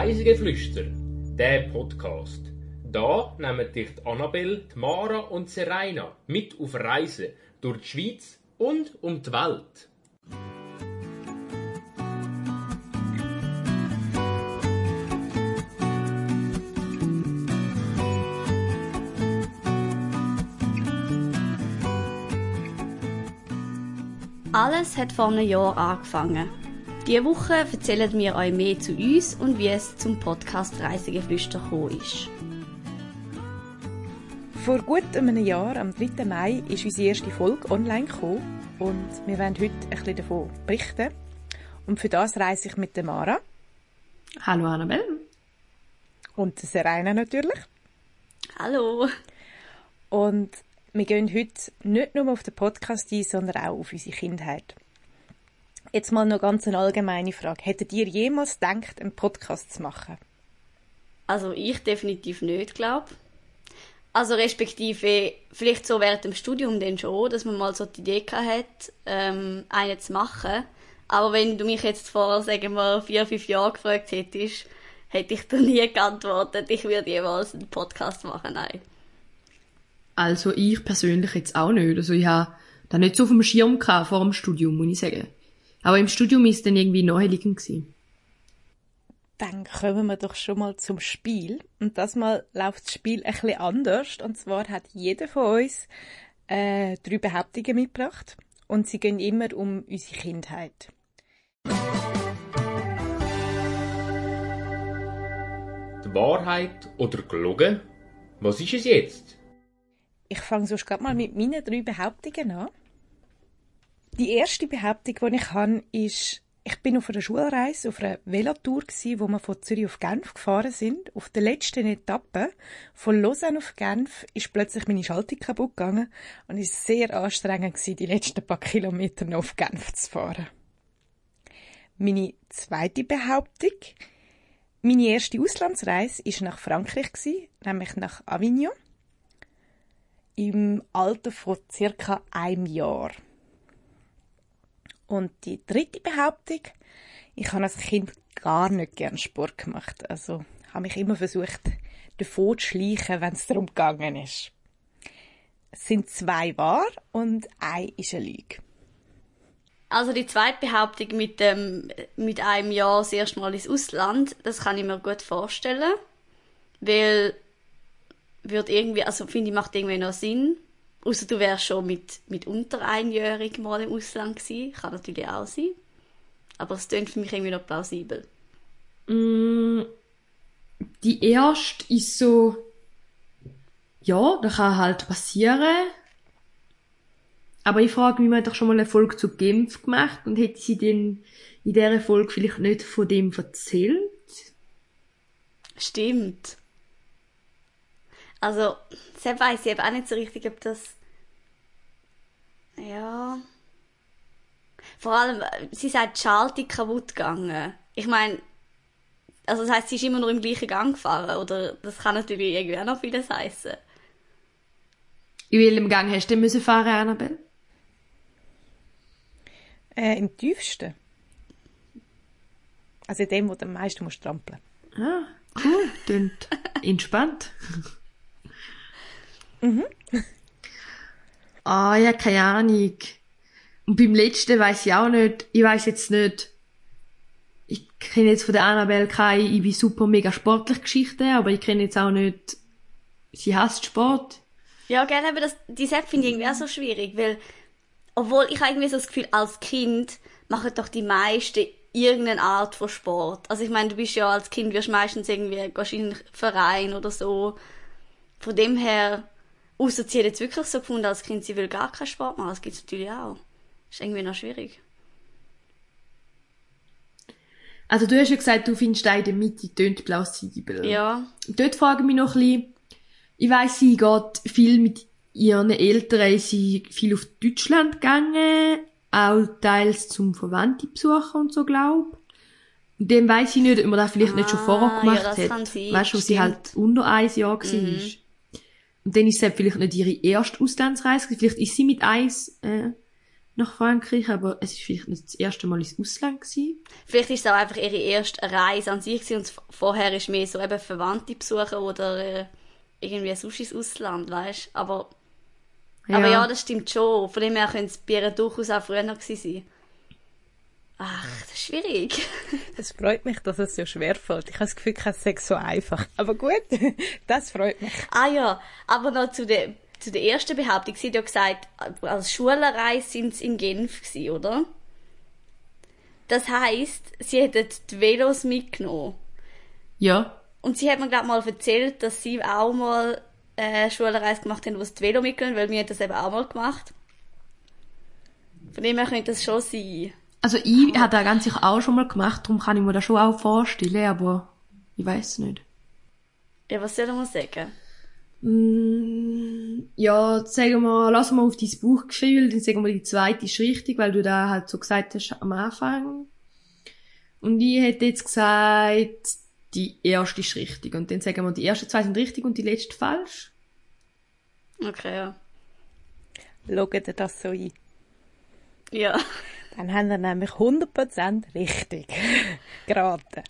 Reisegeflüster, der Podcast. Da nehmen dich die Annabelle, Mara und Serena mit auf Reisen durch die Schweiz und um die Welt. Alles hat vor einem Jahr angefangen. Diese Woche erzählen wir euch mehr zu uns und wie es zum Podcast Reisegeflüster gekommen ist. Vor gut einem Jahr, am 3. Mai, ist unsere erste Folge online gekommen und wir werden heute ein bisschen davon berichten. Und für das reise ich mit der Mara. Hallo Annabelle. Und der Serena natürlich. Hallo. Und wir gehen heute nicht nur auf den Podcast ein, sondern auch auf unsere Kindheit. Jetzt mal noch ganz eine allgemeine Frage. Hättet ihr jemals gedacht, einen Podcast zu machen? Also ich definitiv nicht, glaube Also respektive vielleicht so während dem Studium dann schon, dass man mal so die Idee hat, ähm, einen zu machen. Aber wenn du mich jetzt vor, sagen wir, vier, fünf Jahren gefragt hättest, hätte ich dir nie geantwortet, ich würde jemals einen Podcast machen, nein. Also ich persönlich jetzt auch nicht. Also ich habe da nicht so auf dem Schirm gehabt vor dem Studium, muss ich sagen. Aber im Studium ist es dann irgendwie naheliegend gewesen. Dann kommen wir doch schon mal zum Spiel. Und das Mal läuft das Spiel ein bisschen anders. Und zwar hat jeder von uns äh, drei Behauptungen mitgebracht. Und sie gehen immer um unsere Kindheit. Die Wahrheit oder gelogen? Was ist es jetzt? Ich fange sonst gerade mal mit meinen drei Behauptungen an. Die erste Behauptung, die ich habe, ist, ich bin auf einer Schulreise, auf einer Velotour gewesen, wo wir von Zürich auf Genf gefahren sind. Auf der letzten Etappe von Lausanne auf Genf ist plötzlich meine Schaltung kaputt gegangen und es war sehr anstrengend gewesen, die letzten paar Kilometer noch auf Genf zu fahren. Meine zweite Behauptung, meine erste Auslandsreise ist nach Frankreich gewesen, nämlich nach Avignon im Alter von circa einem Jahr. Und die dritte Behauptung, ich habe als Kind gar nicht gern Sport gemacht. Also habe mich immer versucht, davon zu schleichen, wenn es darum gegangen ist. Es sind zwei wahr und ein ist eine Lüge. Also die zweite Behauptung mit, dem, mit einem Jahr das erste Mal ins Ausland, das kann ich mir gut vorstellen. Weil würde irgendwie, also finde ich, macht irgendwie noch Sinn. Außer du wärst schon mit, mit unter einjährig mal im Ausland gewesen. Kann natürlich auch sein. Aber es klingt für mich irgendwie noch plausibel. Mm, die erste ist so, ja, das kann halt passieren. Aber ich frage mich, man hat doch schon mal eine Folge zu Genf gemacht und hätte sie denn in dieser Folge vielleicht nicht von dem erzählt? Stimmt. Also, selbst weiß ich eben auch nicht so richtig, ob das. Ja. Vor allem, sie sagt, die Schaltung kaputt gegangen. Ich meine, also das heißt, sie ist immer nur im gleichen Gang gefahren, oder? Das kann natürlich irgendwie auch noch vieles heißen. In welchem Gang hast du denn müssen fahren, Annabelle? Äh, Im tiefsten. Also in dem, wo du am meisten musst trampeln. Ah, cool. Klingt entspannt. Mhm. Ah, ja, keine Ahnung. Und beim letzten weiß ich auch nicht, ich weiß jetzt nicht, ich kenne jetzt von der Annabelle keine, ich bin super mega sportlich Geschichte, aber ich kenne jetzt auch nicht, sie hasst Sport. Ja, gerne, aber das, die Seite finde ich irgendwie auch so schwierig, weil, obwohl ich irgendwie so das Gefühl, als Kind machen doch die meisten irgendeine Art von Sport. Also ich meine, du bist ja als Kind, wirst meistens irgendwie, einen Verein oder so. Von dem her, Außer sie hat jetzt wirklich so gefunden, als Kind, sie will gar keinen Sport machen. Das gibt es natürlich auch. Ist irgendwie noch schwierig. Also du hast ja gesagt, du findest da in der Mitte tönt plausibel. Ja. Dort frage ich mich noch ein bisschen, ich weiss, sie geht viel mit ihren Eltern, ist sie viel auf Deutschland gegangen, auch teils zum Verwandte besuchen und so, glaub. Und dem weiss ich nicht, ob man das vielleicht nicht schon vorher Ah, gemacht ja, das hat. kann sein, Weißt du, wo sie halt unter ein Jahr war. Mhm. Und dann ist es halt vielleicht nicht ihre erste Auslandsreise, vielleicht ist sie mit eins, äh, nach Frankreich, aber es ist vielleicht nicht das erste Mal ins Ausland gewesen. Vielleicht ist es auch einfach ihre erste Reise an sich gewesen und vorher ist mehr so eben Verwandte besuchen oder äh, irgendwie sonst ins Ausland, weißt Aber, aber ja, das stimmt schon. Von dem her könnte es bei ihr durchaus auch früher gewesen sein. Ach, das ist schwierig. Es freut mich, dass es so schwer fällt. Ich habe das Gefühl, es sei so einfach. Aber gut, das freut mich. ah ja, aber noch zu der, zu der ersten Behauptung. Sie hat ja gesagt, als Schulreise sind sie in Genf gewesen, oder? Das heisst, sie hätten die Velos mitgenommen. Ja. Und sie hat mir gerade mal erzählt, dass sie auch mal äh, eine Schulreise gemacht haben, wo sie das Velo mitgenommen haben, weil wir haben das eben auch mal gemacht. Von dem her könnte das schon sein. Also ich habe das ganz sicher auch schon mal gemacht, darum kann ich mir das schon auch vorstellen, aber ich weiß nicht. Ja, was soll man sagen? Mm, ja, sagen wir, lass mal auf dein Buchgefühl, dann sagen wir, die zweite ist richtig, weil du da halt so gesagt hast am Anfang. Und ich hätte jetzt gesagt, die erste ist richtig. Und dann sagen wir, die ersten zwei sind richtig und die letzte falsch. Okay, ja. Schaut ihr das so ein? Ja. Dann haben wir nämlich 100% richtig geraten.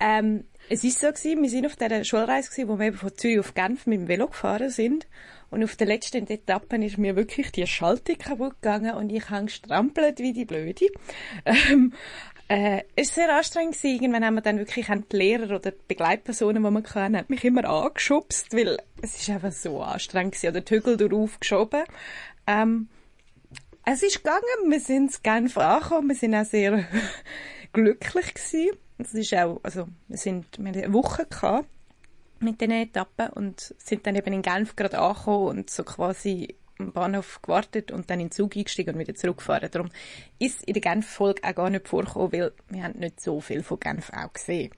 ähm, es ist so gewesen, wir sind auf dieser Schulreise gewesen, wo wir eben von Zürich auf Genf mit dem Velo gefahren sind. Und auf der letzten Etappe ist mir wirklich die Schaltung kaputt gegangen und ich habe gestrampelt wie die Blöde. Ähm, äh, es war sehr anstrengend gewesen. Irgendwann haben wir dann wirklich haben die Lehrer oder die Begleitpersonen, die wir hatten, haben mich immer angeschubst, weil es ist einfach so anstrengend gewesen. Oder die Hügel draufgeschoben. Ähm, es ist gegangen, wir sind in Genf angekommen, wir sind auch sehr glücklich gewesen. Es ist auch, also, wir sind, wir haben eine Woche gehabt mit diesen Etappen und sind dann eben in Genf gerade angekommen und so quasi am Bahnhof gewartet und dann in den Zug eingestiegen und wieder zurückgefahren. Darum ist in der Genf-Folge auch gar nicht vorgekommen, weil wir haben nicht so viel von Genf auch gesehen.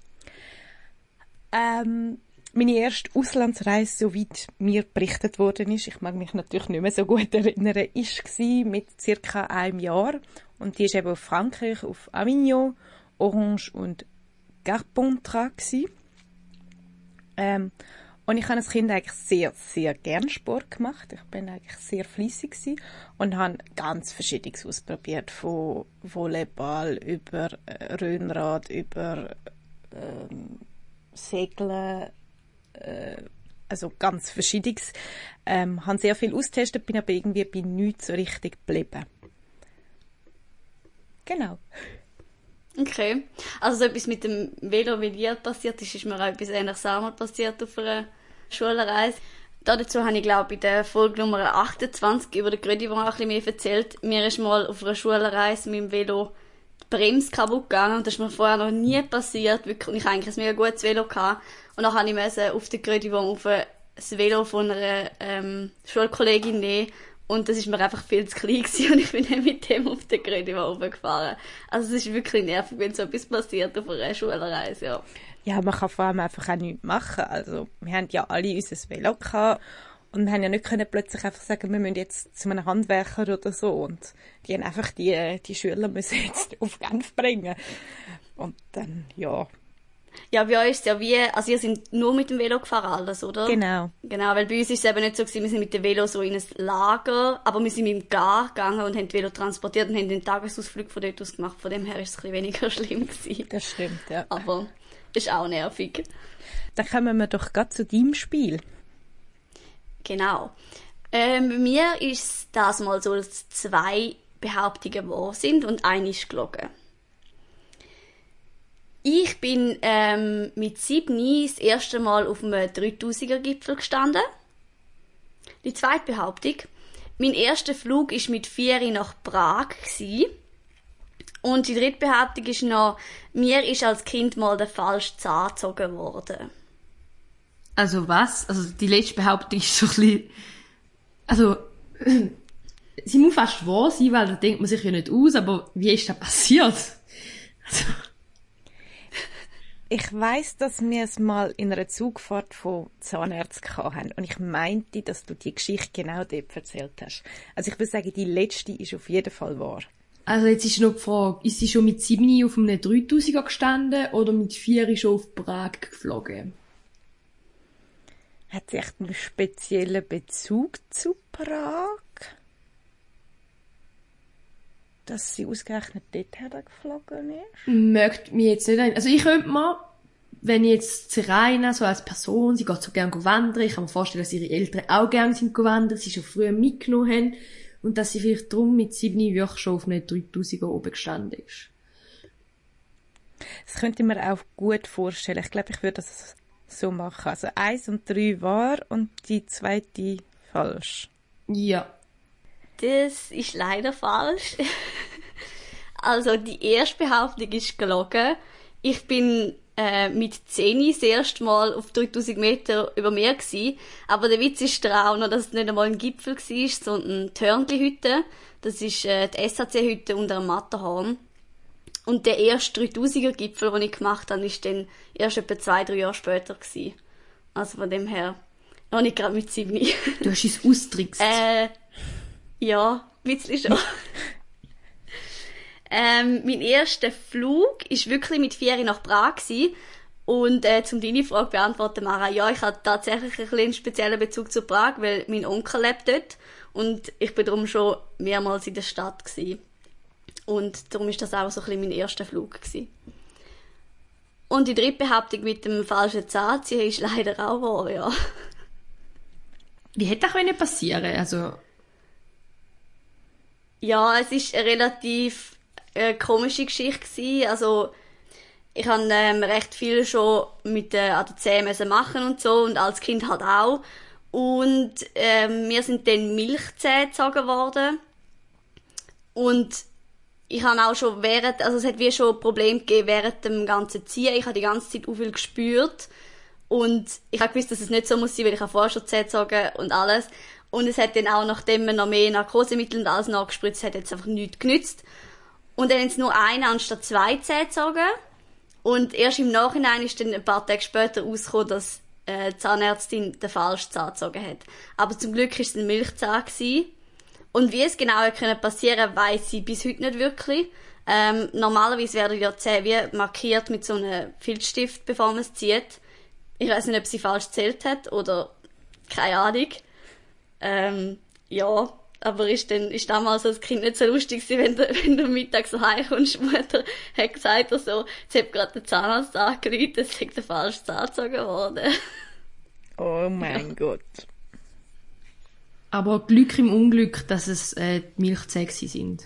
Ähm, meine erste Auslandsreise, soweit mir berichtet worden ist, ich mag mich natürlich nicht mehr so gut erinnern, ist gsi mit circa einem Jahr und die ist eben auf Frankreich, auf Avignon, Orange und Carpentras. Ähm, und ich habe als Kind eigentlich sehr, sehr gern Sport gemacht. Ich bin eigentlich sehr fließig gsi und habe ganz Verschiedenes ausprobiert, von Volleyball über äh, Röhnrad, über ähm, Segeln, äh, also ganz Verschiedenes. Ähm, habe sehr viel austestet, bin aber irgendwie bei nichts so richtig geblieben. Genau. Okay. Also so etwas mit dem Velo, wie dir passiert ist, ist mir auch etwas ähnliches auch mal passiert auf einer Schulreise. Dazu habe ich, glaube ich, in der Folge Nummer 28 über den Grödivon auch ein bisschen mehr erzählt. Mir ist mal auf einer Schulreise mit dem Velo die Bremse kaputt gegangen und das ist mir vorher noch nie passiert. Wirklich. Und ich eigentlich ein mega gutes Velo. Gehabt. Und dann habe ich müssen auf den Grödivon auf das Velo von einer ähm, Schulkollegin nehmen und das ist mir einfach viel zu klein gewesen und ich bin dann mit dem auf den Grödivon gefahren. Also es ist wirklich nervig, wenn so etwas passiert auf einer Schulreise, ja. Ja, man kann vor allem einfach auch nichts machen. Also, wir haben ja alle unser Velo gehabt und wir haben ja nicht können plötzlich einfach sagen, wir müssen jetzt zu einem Handwerker oder so und die haben einfach die, die Schüler müssen jetzt auf Genf bringen. Und dann, ja. Ja, bei euch ist es ja wie, also ihr sind nur mit dem Velo gefahren alles, oder? Genau. Genau, weil bei uns ist es eben nicht so gewesen, wir sind mit dem Velo so in ein Lager, aber wir sind mit dem Gar gegangen und haben das Velo transportiert und haben den Tagesausflug von dort aus gemacht. Von dem her ist es ein bisschen weniger schlimm gewesen. Das stimmt, ja. Aber ist auch nervig. Dann kommen wir doch gerade zu deinem Spiel. Genau. Ähm, bei mir ist das mal so, dass zwei Behauptungen wahr sind und eine ist gelogen. Ich bin ähm, mit sieben das erste Mal auf einem 3000er Gipfel gestanden. Die zweite Behauptung. Mein erster Flug ist mit vier nach Prag gsi. Und die dritte Behauptung ist noch, mir ist als Kind mal der falsche Zahn gezogen worden. Also was? Also die letzte Behauptung ist so ein bisschen... Also... Sie muss fast wahr sein, weil da denkt man sich ja nicht aus, aber wie ist das passiert? Also, Ich weiß, dass wir es mal in einer Zugfahrt von Zahnärzten hatten und ich meinte, dass du die Geschichte genau dort erzählt hast. Also ich würde sagen, die letzte ist auf jeden Fall wahr. also jetzt ist noch die Frage, ist sie schon mit 7 auf einem 3000er gestanden oder mit 4 schon auf Prag geflogen? Hat sie echt einen speziellen Bezug zu Prag? dass sie ausgerechnet dort geflogen ist? Mögt mich jetzt nicht ein. Also ich könnte mir, wenn ich jetzt Serena so als Person, sie geht so gerne wandern, ich kann mir vorstellen, dass ihre Eltern auch gerne sind gewandert, sie schon früher mitgenommen haben und dass sie vielleicht drum mit sieben wirklich schon auf einem 3000er oben gestanden ist. Das könnte ich mir auch gut vorstellen. Ich glaube, ich würde das so machen. Also eins und drei wahr und die zweite falsch. Ja. Das ist leider falsch. also die erste Behauptung ist gelogen. Ich bin äh, mit 10 das erste Mal auf 3000 Meter über Meer gewesen. Aber der Witz ist auch noch, dass es nicht einmal ein Gipfel war, sondern die Hörnli-Hütte. Das ist äh, die SAC-Hütte unter dem Matterhorn. Und der erste 3000er Gipfel, den ich gemacht habe, ist dann erst etwa zwei, drei Jahre später gewesen. Also von dem her, noch nicht gerade mit sieben. Du hast es austrickst. äh, ja, ein bisschen schon. ähm, mein erster Flug ist wirklich mit vier nach Prag gewesen. Und äh, zum deine Frage beantworten, Mara, ja, ich habe tatsächlich ein einen speziellen Bezug zu Prag, weil mein Onkel lebt dort und ich bin darum schon mehrmals in der Stadt gewesen. Und darum ist das auch so ein bisschen mein erster Flug gewesen. Und die dritte Behauptung mit dem falschen Zahnziehen ist leider auch wahr, ja. Wie hätte das passieren Also... Ja, es ist eine relativ äh, komische Geschichte gewesen. Also, ich habe ähm, recht viel schon mit äh, an der Zähne machen und so und als Kind halt auch. Und ähm, mir sind dann Milchzähne gezogen worden. Und ich habe auch schon während, also es hat wie schon Probleme gegeben während dem ganzen Ziehen. Ich habe die ganze Zeit auch viel gespürt. Und ich habe gewusst, dass es nicht so muss sein, weil ich habe vorher schon gezogen und alles. Und es hat dann auch, nachdem man noch mehr Narkosemittel und alles nachgespritzt hat, jetzt einfach nichts genützt. Und dann haben sie nur eine anstatt zwei Zähne gezogen. Und erst im Nachhinein ist dann ein paar Tage später rausgekommen, dass äh, die Zahnärztin den falschen Zahn gezogen hat. Aber zum Glück war es ein Milchzahn. Gewesen. Und wie es genau können passieren, weiß sie bis heute nicht wirklich. Ähm, normalerweise werden ja Zähne wie markiert mit so einem Filzstift, bevor man es zieht. Ich weiß nicht, ob sie falsch zählt hat oder keine Ahnung. Ähm, ja, aber ist dann, ist damals als Kind nicht so lustig gewesen, wenn du, wenn du mittags so heimkommst, Mutter hat gesagt, also, jetzt hat gerade der Zahnarzt angerufen, es ist der falsche Zahn gezogen worden. Oh mein Gott. Aber Glück im Unglück, dass es äh, die Milchzähne sind.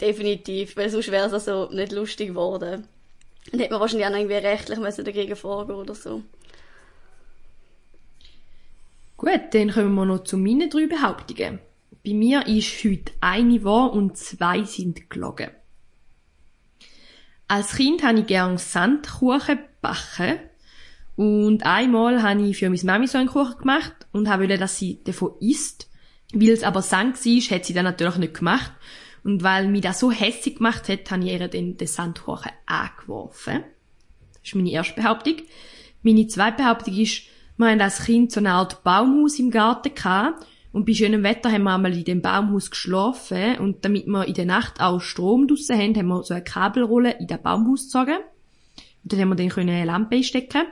Definitiv, weil sonst wäre es also nicht lustig geworden. Dann hätte man wahrscheinlich auch noch irgendwie rechtlich müssen dagegen vorgehen oder so. Gut, dann kommen wir noch zu meinen drei Behauptungen. Bei mir ist heute eine wahr und zwei sind gelogen. Als Kind habe ich gerne Sandkuchen backen und einmal habe ich für meine Mami so einen Kuchen gemacht und wollte, dass sie davon isst. Weil es aber Sand war, hat sie dann natürlich nicht gemacht. Und weil mich das so hässlich gemacht hat, habe ich ihr dann den Sandkuchen angeworfen. Das ist meine erste Behauptung. Meine zweite Behauptung ist, wir haben als Kind so eine Art Baumhaus im Garten gehabt. Und bei schönem Wetter haben wir einmal in dem Baumhaus geschlafen. Und damit wir in der Nacht auch Strom draussen haben, haben wir so eine Kabelrolle in das Baumhaus gezogen. Und dann haben wir dann eine Lampe einstecken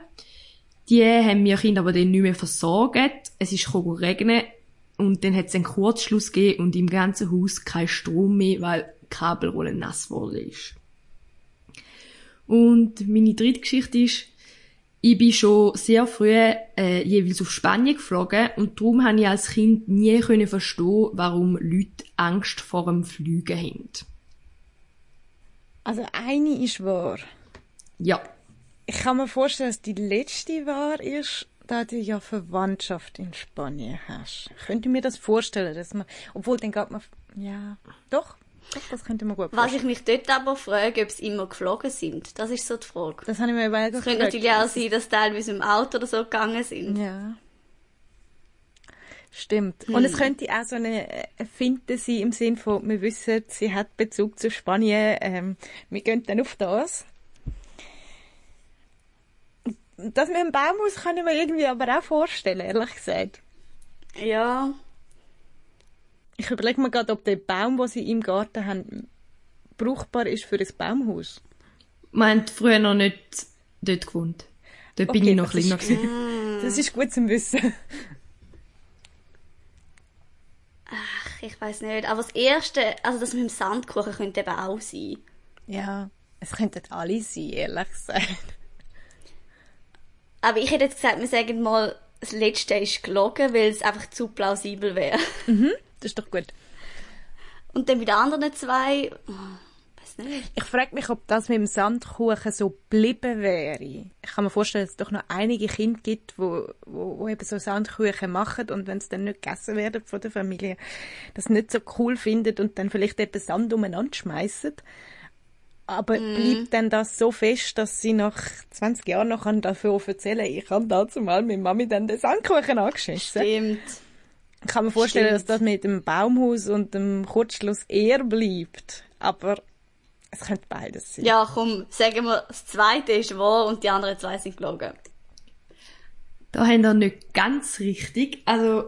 die haben wir Kinder aber dann nicht mehr versorgt. Es ist regnen und dann hat es einen Kurzschluss gegeben und im ganzen Haus kein Strom mehr, weil die Kabelrolle nass geworden ist. Und meine dritte Geschichte ist, ich bin schon sehr früh äh, jeweils auf Spanien geflogen und darum habe ich als Kind nie können verstehen, warum Leute Angst vor dem Fliegen haben. Also eine ist wahr. Ja. Ich kann mir vorstellen, dass die letzte wahr ist, da du ja Verwandtschaft in Spanien hast. Könnte mir das vorstellen, dass man, obwohl dann geht man, ja, doch, doch, das könnte man gut vorstellen. Was ich mich dort aber frage, ob sie immer geflogen sind, das ist so die Frage. Das habe ich mir überlegt. Es könnte natürlich auch sein, dass teilweise im Auto oder so gegangen sind. Ja. Stimmt. Hm. Und es könnte auch so eine Finte sein im Sinn von, wir wissen, sie hat Bezug zu Spanien, ähm, wir gehen dann auf das. Das mit dem Baumhaus kann ich mir irgendwie aber auch vorstellen, ehrlich gesagt. Ja. Ich überlege mir gerade, ob der Baum, den sie im Garten haben, brauchbar ist für ein Baumhaus. Man hat früher noch nicht dort gewohnt. Dort okay, bin ich noch kleiner gewesen. Das ist gut zu wissen. Ach, ich weiß nicht. Aber das Erste, also das mit dem Sandkuchen könnte eben auch sein. Ja, es könnten alle sein, ehrlich gesagt. Aber ich hätte jetzt gesagt, wir sagen mal, das Letzte ist gelogen, weil es einfach zu plausibel wäre. Das ist doch gut. Und dann bei den anderen zwei, oh, weiß nicht. Ich frage mich, ob das mit dem Sandkuchen so geblieben wäre. Ich kann mir vorstellen, dass es doch noch einige Kinder gibt, wo, wo, wo eben so Sandkuchen machen und wenn es dann nicht gegessen werden von der Familie, das nicht so cool findet und dann vielleicht eben Sand umeinander schmeißen. Aber bleibt dann das so fest, dass sie nach 20 Jahren noch kann davon erzählen ich habe dazu mal mit Mami dann den Sandkuchen angeschissen. Stimmt. Ich kann mir vorstellen, Stimmt. dass das mit dem Baumhaus und dem Kurzschluss eher bleibt. Aber es könnte beides sein. Ja, komm, sagen wir, das zweite ist wahr und die anderen zwei sind gelogen. Da haben wir nicht ganz richtig. Also,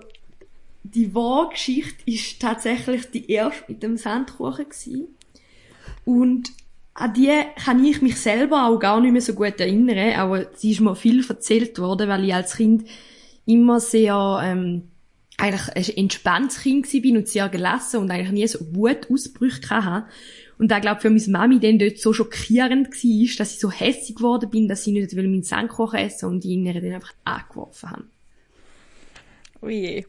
die wahre Geschichte ist tatsächlich die erste mit dem Sandkuchen gewesen. Und an die kann ich mich selber auch gar nicht mehr so gut erinnern, aber sie ist mir viel erzählt worden, weil ich als Kind immer sehr, ähm, eigentlich ein entspanntes Kind war und sehr gelassen und eigentlich nie so Wutausbrüche hatte. Und da glaube für meine Mami dann dort so schockierend war, dass ich so hässig geworden bin, dass sie nicht will meinen Sandkuchen essen und ihn ihr dann einfach angeworfen habe. Oh je.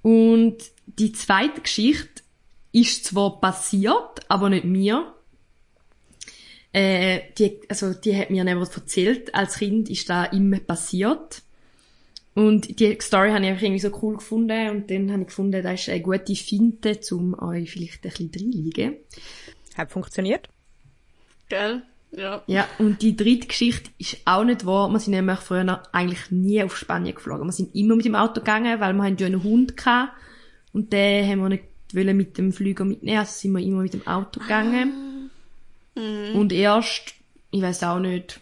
Und die zweite Geschichte ist zwar passiert, aber nicht mir. Äh, die, also die hat mir jemand erzählt, als Kind ist da immer passiert. Und die Story habe ich einfach irgendwie so cool gefunden und dann habe ich gefunden, das ist eine gute Finte, um euch vielleicht ein bisschen reinliegen. Hat funktioniert? Gell? Ja. Ja, und die dritte Geschichte ist auch nicht wahr. Wir sind nämlich früher eigentlich nie auf Spanien geflogen. Wir sind immer mit dem Auto gegangen, weil wir ja einen Hund gehabt. Und den haben wir nicht wollen mit dem Flüger mitnehmen, also sind wir immer mit dem Auto gegangen. Und erst, ich weiß auch nicht,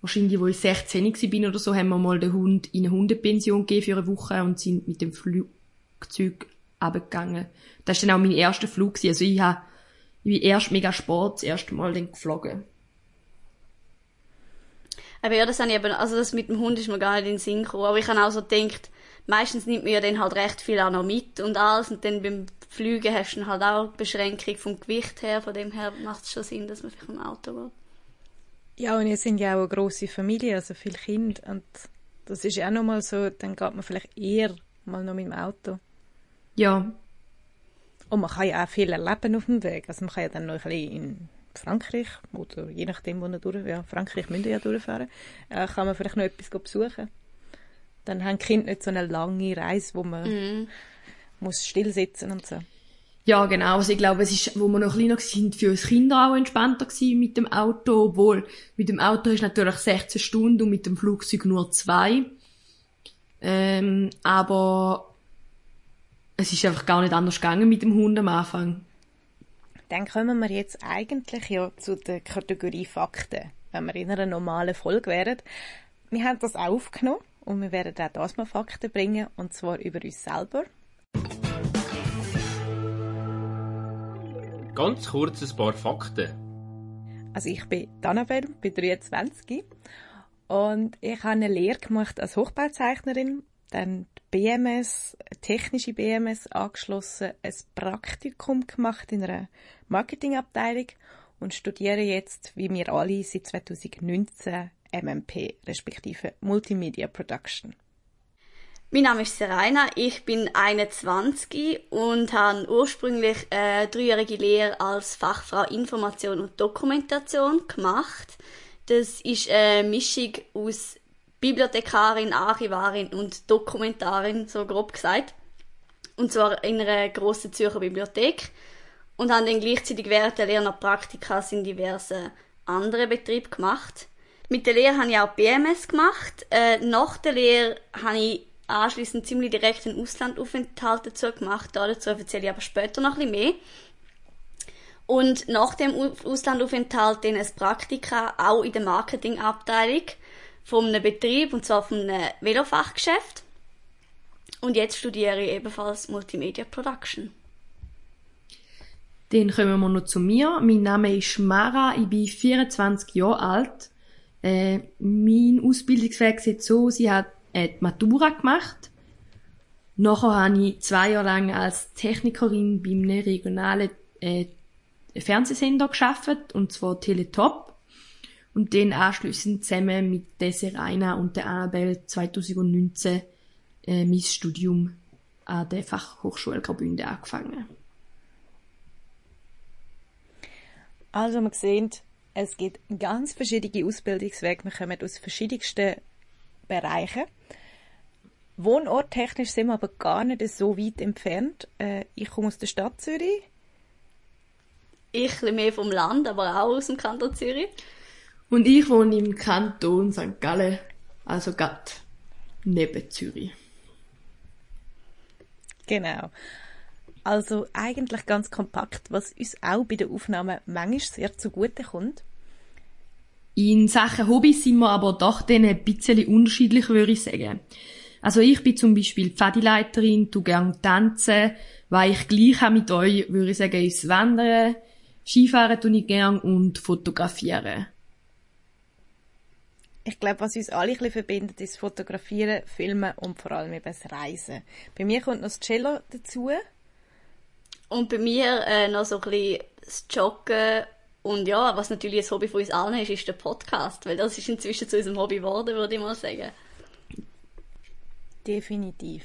wahrscheinlich, wo ich 16 war bin oder so, haben wir mal den Hund in eine Hundepension gegeben für eine Woche und sind mit dem Flugzeug abgegangen. Das war dann auch mein erster Flug. Also ich habe, ich bin erst mega spät das erste Mal dann geflogen. Aber ja, das habe ich eben, also das mit dem Hund ist mir gar nicht in den Sinn gekommen. Aber ich habe auch so gedacht, meistens nimmt man ja dann halt recht viel auch noch mit und alles. Und dann beim Fliegen hast du dann halt auch Beschränkung vom Gewicht her. Von dem her macht es schon Sinn, dass man vielleicht im Auto geht. Ja, und ihr sind ja auch eine grosse Familie, also viele Kinder. Und das ist ja auch nochmal so, dann geht man vielleicht eher mal noch mit dem Auto. Ja, Und man kann ja auch viel erleben auf dem Weg. Also man kann ja dann noch ein bisschen in Frankreich, oder je nachdem, wo man durch, ja, Frankreich müssen ja durchfahren, äh, kann man vielleicht noch etwas besuchen. Dann haben die Kinder nicht so eine lange Reise, wo man muss still sitzen und so. Ja, genau. Also ich glaube, es ist, wo wir noch kleiner sind, für uns Kinder auch entspannter gewesen mit dem Auto, obwohl mit dem Auto ist natürlich 16 Stunden und mit dem Flugzeug nur zwei. Ähm, aber es ist einfach gar nicht anders gegangen mit dem Hund am Anfang. Dann kommen wir jetzt eigentlich ja zu der Kategorie Fakten, wenn wir in einer normalen Folge wären. Wir haben das aufgenommen und wir werden auch das mal Fakten bringen, und zwar über uns selber. Ganz kurz ein paar Fakten. Also ich bin Annabelle, bin 23 und ich habe eine Lehre gemacht als Hochbauzeichnerin, dann die BMS, technische BMS angeschlossen, ein Praktikum gemacht in einer Marketingabteilung und studiere jetzt, wie wir alle, seit 2019 MMP, respektive Multimedia Production. Mein Name ist Serena, ich bin 21 und habe ursprünglich eine dreijährige Lehre als Fachfrau Information und Dokumentation gemacht. Das ist eine Mischung aus Bibliothekarin, Archivarin und Dokumentarin, so grob gesagt. Und zwar in einer grossen Zürcher Bibliothek. Und habe dann gleichzeitig während der Lehre noch Praktika in diversen anderen Betrieben gemacht. Mit der Lehre habe ich auch BMS gemacht. Äh, nach der Lehre habe ich anschließend ziemlich direkt einen Auslandaufenthalt dazu gemacht. Dazu erzähle ich aber später noch ein bisschen mehr. Und nach dem Auslandaufenthalt dann ein Praktika auch in der Marketingabteilung von einem Betrieb, und zwar von einem Velofachgeschäft. Und jetzt studiere ich ebenfalls Multimedia Production. Dann kommen wir noch zu mir. Mein Name ist Mara, ich bin 24 Jahre alt. Äh, mein Ausbildungsweg sieht so, sie hat äh, die Matura gemacht Nachher habe ich zwei Jahre lang als Technikerin bei einem regionalen äh, Fernsehsender geschafft und zwar Teletop. Und dann anschließend zusammen mit der Serena und der Annabelle 2019 äh, mein Studium an der Fachhochschule Graubünden angefangen. Also man sieht, es gibt ganz verschiedene Ausbildungswege. Wir kommen aus verschiedensten Bereichen. Wohnorttechnisch sind wir aber gar nicht so weit entfernt. Äh, ich komme aus der Stadt Zürich. Ich ein mehr vom Land, aber auch aus dem Kanton Zürich. Und ich wohne im Kanton St. Gallen, also gerade neben Zürich. Genau. Also eigentlich ganz kompakt, was uns auch bei der Aufnahme manchmal sehr zugute kommt. In Sachen Hobbys sind wir aber doch dann ein bisschen unterschiedlich, würde ich sagen. Also ich bin zum Beispiel Pfadileiterin, tu gern tanzen, weil ich gleich habe mit euch, würde ich sagen, ist Wandern, Skifahren tue ich gern und fotografieren. Ich glaube, was uns alle ein bisschen verbindet, ist Fotografieren, Filmen und vor allem eben das Reisen. Bei mir kommt noch das Cello dazu. Und bei mir äh, noch so ein bisschen das Joggen und ja, was natürlich ein Hobby von uns allen ist, ist der Podcast, weil das ist inzwischen zu unserem Hobby geworden, würde ich mal sagen. Definitiv.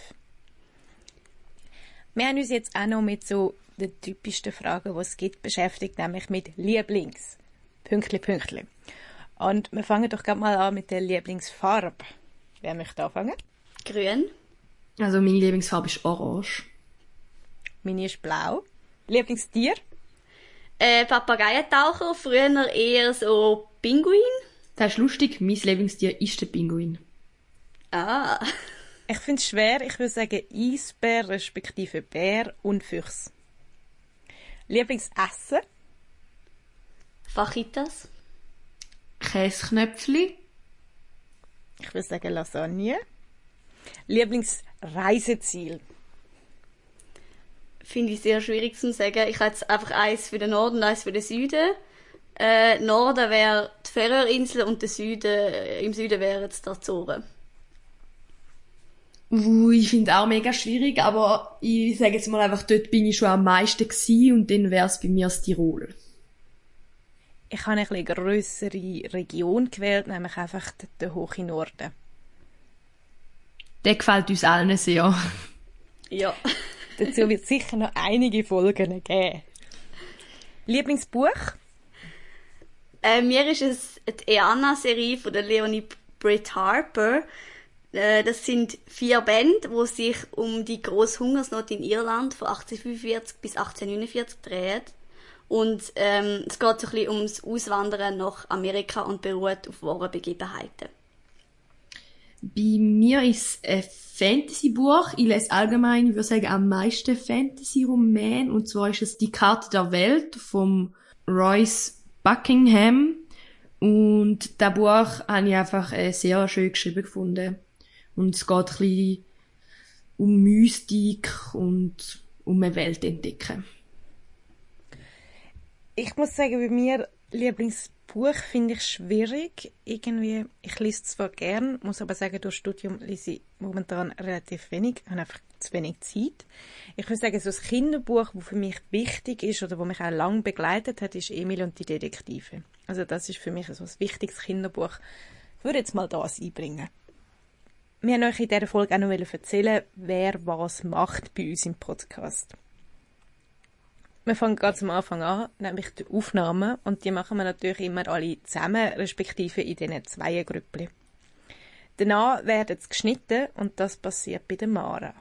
Wir haben uns jetzt auch noch mit so den typischsten Fragen, die es gibt, beschäftigt, nämlich mit Lieblings. Pünktli, Pünktli. Und wir fangen doch gerade mal an mit der Lieblingsfarbe. Wer möchte anfangen? Grün. Also meine Lieblingsfarbe ist orange. Meine ist blau. Lieblingstier? Äh, Papageientaucher, früher eher so Pinguin. Das ist lustig, mein Lieblingstier ist der Pinguin. Ah. Ich finde es schwer, ich würde sagen Eisbär respektive Bär und Füchs. Lieblingsessen? Fajitas. Käsknöpfli. Ich würde sagen Lasagne. Lieblingsreiseziel? Finde ich sehr schwierig zu sagen. Ich habe jetzt einfach eins für den Norden und eins für den Süden. Äh, Norden wäre die Färöerinsel und der Süden, äh, im Süden wären es die Azoren. Uh, ich finde auch mega schwierig, aber ich sage jetzt mal einfach, dort bin ich schon am meisten gewesen und dann wäre es bei mir das Tirol. Ich habe eine etwas grössere Region gewählt, nämlich einfach den, den hohen Norden. Der gefällt uns allen sehr. Ja. Dazu wird es sicher noch einige Folgen geben. Lieblingsbuch? Äh, mir ist es die Eana-Serie von der Leonie Britt Harper. Äh, das sind vier Bände, wo sich um die große Hungersnot in Irland von 1845 bis 1849 dreht. Und ähm, es geht so ein bisschen ums Auswandern nach Amerika und beruht auf wahren Begebenheiten. Bei mir ist es ein Fantasy-Buch. Ich lese allgemein, ich würde sagen, am meisten Fantasy-Roman. Und zwar ist es Die Karte der Welt vom Royce Buckingham. Und das Buch habe ich einfach äh, sehr schön geschrieben gefunden. Und es geht ein bisschen um Mystik und um eine Welt entdecken. Ich muss sagen, bei mir Lieblingsbuch finde ich schwierig. Irgendwie, ich lese zwar gern, muss aber sagen, durch Studium lese ich momentan relativ wenig, habe einfach zu wenig Zeit. Ich würde sagen, so ein Kinderbuch, das für mich wichtig ist oder das mich auch lange begleitet hat, ist Emil und die Detektive. Also das ist für mich so ein wichtiges Kinderbuch. Ich würde jetzt mal das einbringen. Wir haben euch in dieser Folge auch noch erzählen, wer was macht bei uns im Podcast. Wir fangen ganz am Anfang an, nämlich die Aufnahmen. Und die machen wir natürlich immer alle zusammen, respektive in diesen zwei Grüppli. Danach werden sie geschnitten und das passiert bei der Mara.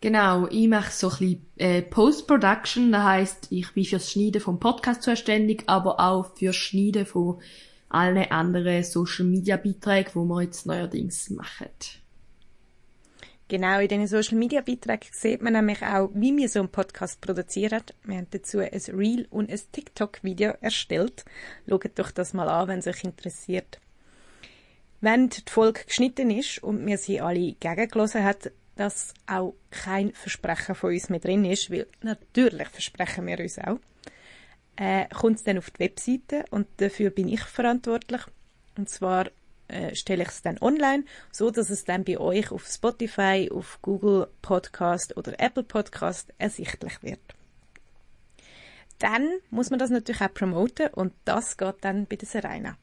Genau, ich mache so ein bisschen äh, Post-Production, das heisst, ich bin fürs Schneiden vom Podcast zuständig, aber auch fürs Schneiden von allen anderen Social-Media-Beiträgen, die wir jetzt neuerdings machen. Genau, in diesen Social Media Beiträgen sieht man nämlich auch, wie wir so einen Podcast produzieren. Wir haben dazu ein Reel und ein TikTok-Video erstellt. Schaut doch das mal an, wenn es euch interessiert. Wenn die Folge geschnitten ist und wir sie alle gegengelassen hat, dass auch kein Versprechen von uns mehr drin ist, weil natürlich versprechen wir uns auch, äh, kommt es dann auf die Webseite und dafür bin ich verantwortlich. Und zwar äh, stelle ich es dann online, so dass es dann bei euch auf Spotify, auf Google Podcast oder Apple Podcast ersichtlich wird. Dann muss man das natürlich auch promoten und das geht dann bei der Serena.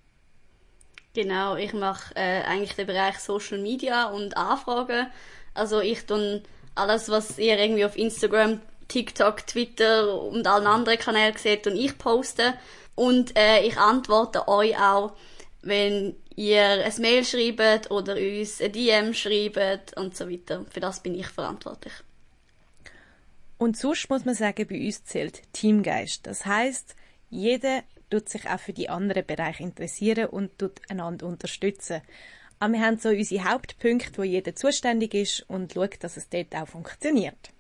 Genau, ich mache äh, eigentlich den Bereich Social Media und Anfragen. Also ich tue alles, was ihr irgendwie auf Instagram, TikTok, Twitter und allen anderen Kanälen seht, und ich poste. Und äh, ich antworte euch auch, wenn ihr ein Mail schreibt oder uns ein DM schreibt und so weiter. Für das bin ich verantwortlich. Und sonst muss man sagen, bei uns zählt Teamgeist. Das heißt, jeder tut sich auch für die anderen Bereiche interessieren und tut einander unterstützen. Aber wir haben so unsere Hauptpunkte, wo jeder zuständig ist und schaut, dass es dort auch funktioniert.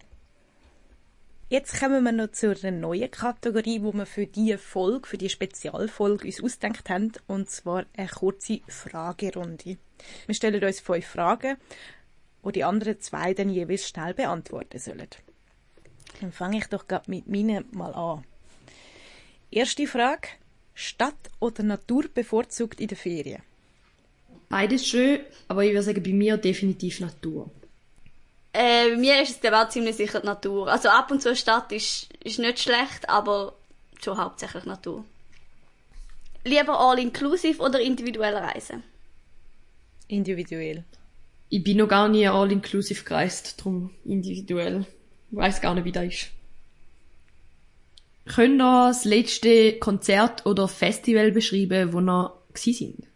Jetzt kommen wir noch zu einer neuen Kategorie, wo wir für diese Folge, für die Spezialfolge uns ausgedacht haben, und zwar eine kurze Fragerunde. Wir stellen uns fünf Fragen, wo die anderen zwei dann jeweils schnell beantworten sollen. Dann fange ich doch gerade mit meinen mal an. Erste Frage. Stadt oder Natur bevorzugt in den Ferien? Beides schön, aber ich würde sagen, bei mir definitiv Natur. Äh, bei mir ist es glaube ich, auch ziemlich sicher die Natur. Also ab und zu eine Stadt ist, ist nicht schlecht, aber schon hauptsächlich Natur. Lieber all-inclusive oder individuell reisen? Individuell. Ich bin noch gar nie all-inclusive gereist, darum individuell. Ich weiss gar nicht, wie das ist. Könnt ihr das letzte Konzert oder Festival beschreiben, wo ihr gsi sind?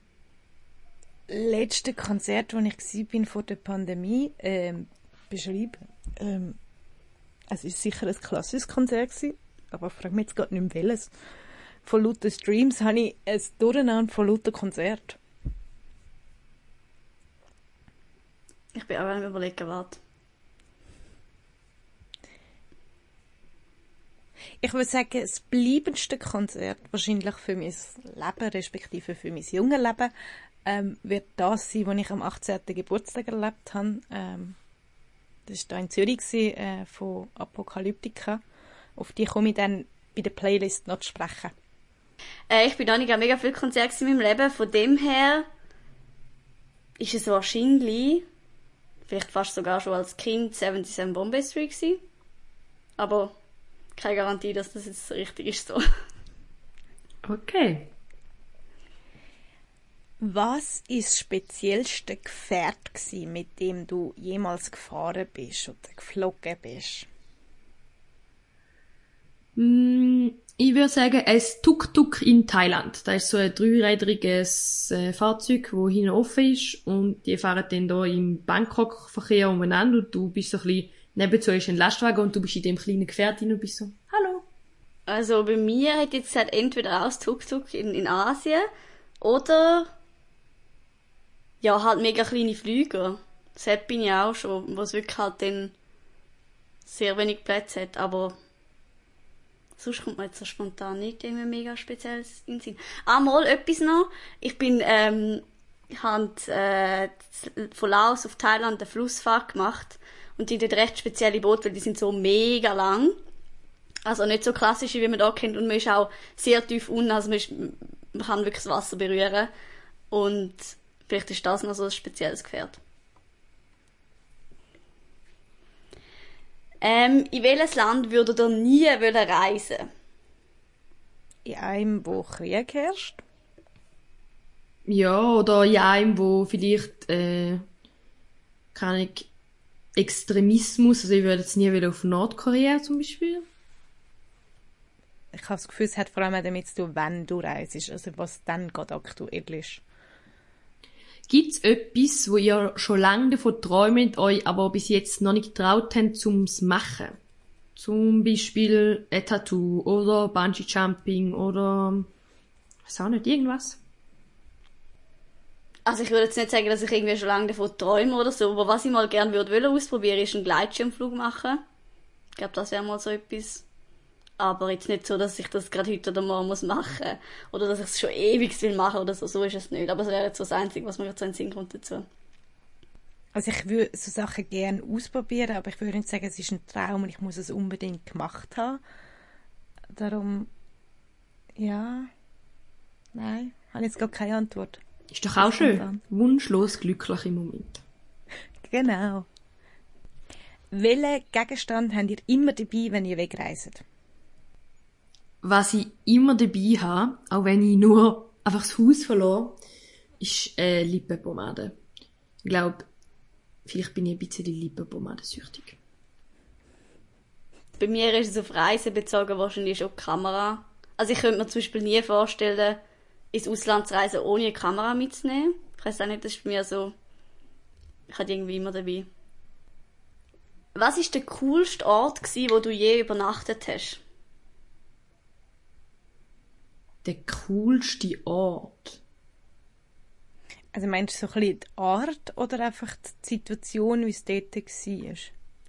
Letzte Konzert, wo ich gsi bin vor der Pandemie, ähm, beschreiben. Ähm, es ist sicher ein klassisches Konzert gewesen, aber ich frage mich jetzt gerade nicht mehr welches. Von lauter Streams habe ich ein Durcheinander von lauter Konzert. Ich bin auch am überlegen, warte. Ich würde sagen, das bleibendste Konzert wahrscheinlich für mein Leben, respektive für mein junges Leben, ähm, wird das sein, was ich am 18. Geburtstag erlebt habe. Ähm, das war hier in Zürich gewesen, äh, von Apokalyptika. Auf die komme ich dann bei der Playlist noch zu sprechen. Äh, ich bin auch nicht an mega viel Konzerte in meinem Leben. Von dem her ist es wahrscheinlich, vielleicht fast sogar schon als Kind, 77 Bombay Street gewesen. Aber keine Garantie, dass das jetzt richtig ist so. Okay. Was ist das speziellste Gefährt gewesen, mit dem du jemals gefahren bist oder geflogen bist? Mm, Ich würde sagen, ein Tuk-Tuk in Thailand. Das ist so ein dreirädriges äh, Fahrzeug, wo hinten offen ist und die fahren dann da im Bangkok-Verkehr umeinander und du bist so ein bisschen, nebenzu ist ein Lastwagen und du bist in dem kleinen Gefährt und bist so, hallo. Also bei mir hat jetzt halt entweder aus Tuk-Tuk in, in Asien oder ja, halt mega kleine Flüge. Das bin ich auch schon, wo es wirklich halt dann sehr wenig Plätze hat, aber sonst kommt mir jetzt so spontan nicht irgendwie mega spezielles in den Sinn. Ah, mal etwas noch. Ich bin, ähm, ich habe äh, von Laos auf Thailand eine Flussfahrt gemacht und die dort recht spezielle Boote, weil die sind so mega lang. Also nicht so klassische, wie man da kennt und man ist auch sehr tief unten, also man, ist, man kann wirklich das Wasser berühren und vielleicht ist das noch so ein spezielles Gefährt. Ähm, in welches Land würdet ihr nie wollen reisen? In einem, wo Krieg herrscht? Ja, oder in einem, wo vielleicht, äh, keine Ahnung, Extremismus, also ich würde jetzt nie wieder auf Nordkorea zum Beispiel. Ich habe das Gefühl, es hat vor allem damit zu tun, wenn du reist, also was dann gerade aktuell ist. Gibt's etwas, wo ihr schon lange davon träumt, euch aber bis jetzt noch nicht getraut habt, zum's machen? Zum Beispiel ein Tattoo oder Bungee Jumping oder, weiß auch nicht, irgendwas? Also ich würde jetzt nicht sagen, dass ich irgendwie schon lange davon träume oder so, aber was ich mal gerne würde ausprobieren, ist einen Gleitschirmflug machen. Ich glaube, das wäre mal so etwas. Aber jetzt nicht so, dass ich das gerade heute oder morgen muss machen oder dass ich es schon ewig will machen oder so. So ist es nicht. Aber es wäre jetzt so das Einzige, was mir jetzt so in den Sinn kommt dazu. Also ich würde so Sachen gerne ausprobieren, aber ich würde nicht sagen, es ist ein Traum und ich muss es unbedingt gemacht haben. Darum, ja, nein, habe jetzt gar keine Antwort. Ist doch auch schön. dann. Wunschlos glücklich im Moment. Genau. Welchen Gegenstand habt ihr immer dabei, wenn ihr wegreiset? Was ich immer dabei habe, auch wenn ich nur einfach das Haus verlor, ist äh, Lippenpomade. Ich glaube, vielleicht bin ich ein bisschen Lippenpomade-süchtig. Bei mir ist es auf Reisen bezogen wahrscheinlich schon die Kamera. Also ich könnte mir zum Beispiel nie vorstellen, ins Ausland zu reisen, ohne eine Kamera mitzunehmen. Ich weiß auch nicht, das ist bei mir so... Ich hatte irgendwie immer dabei. Was ist der coolste Ort gewesen, wo du je übernachtet hast? Der coolste Ort. Also meinst du so ein bisschen die Art oder einfach die Situation, wie es dort war?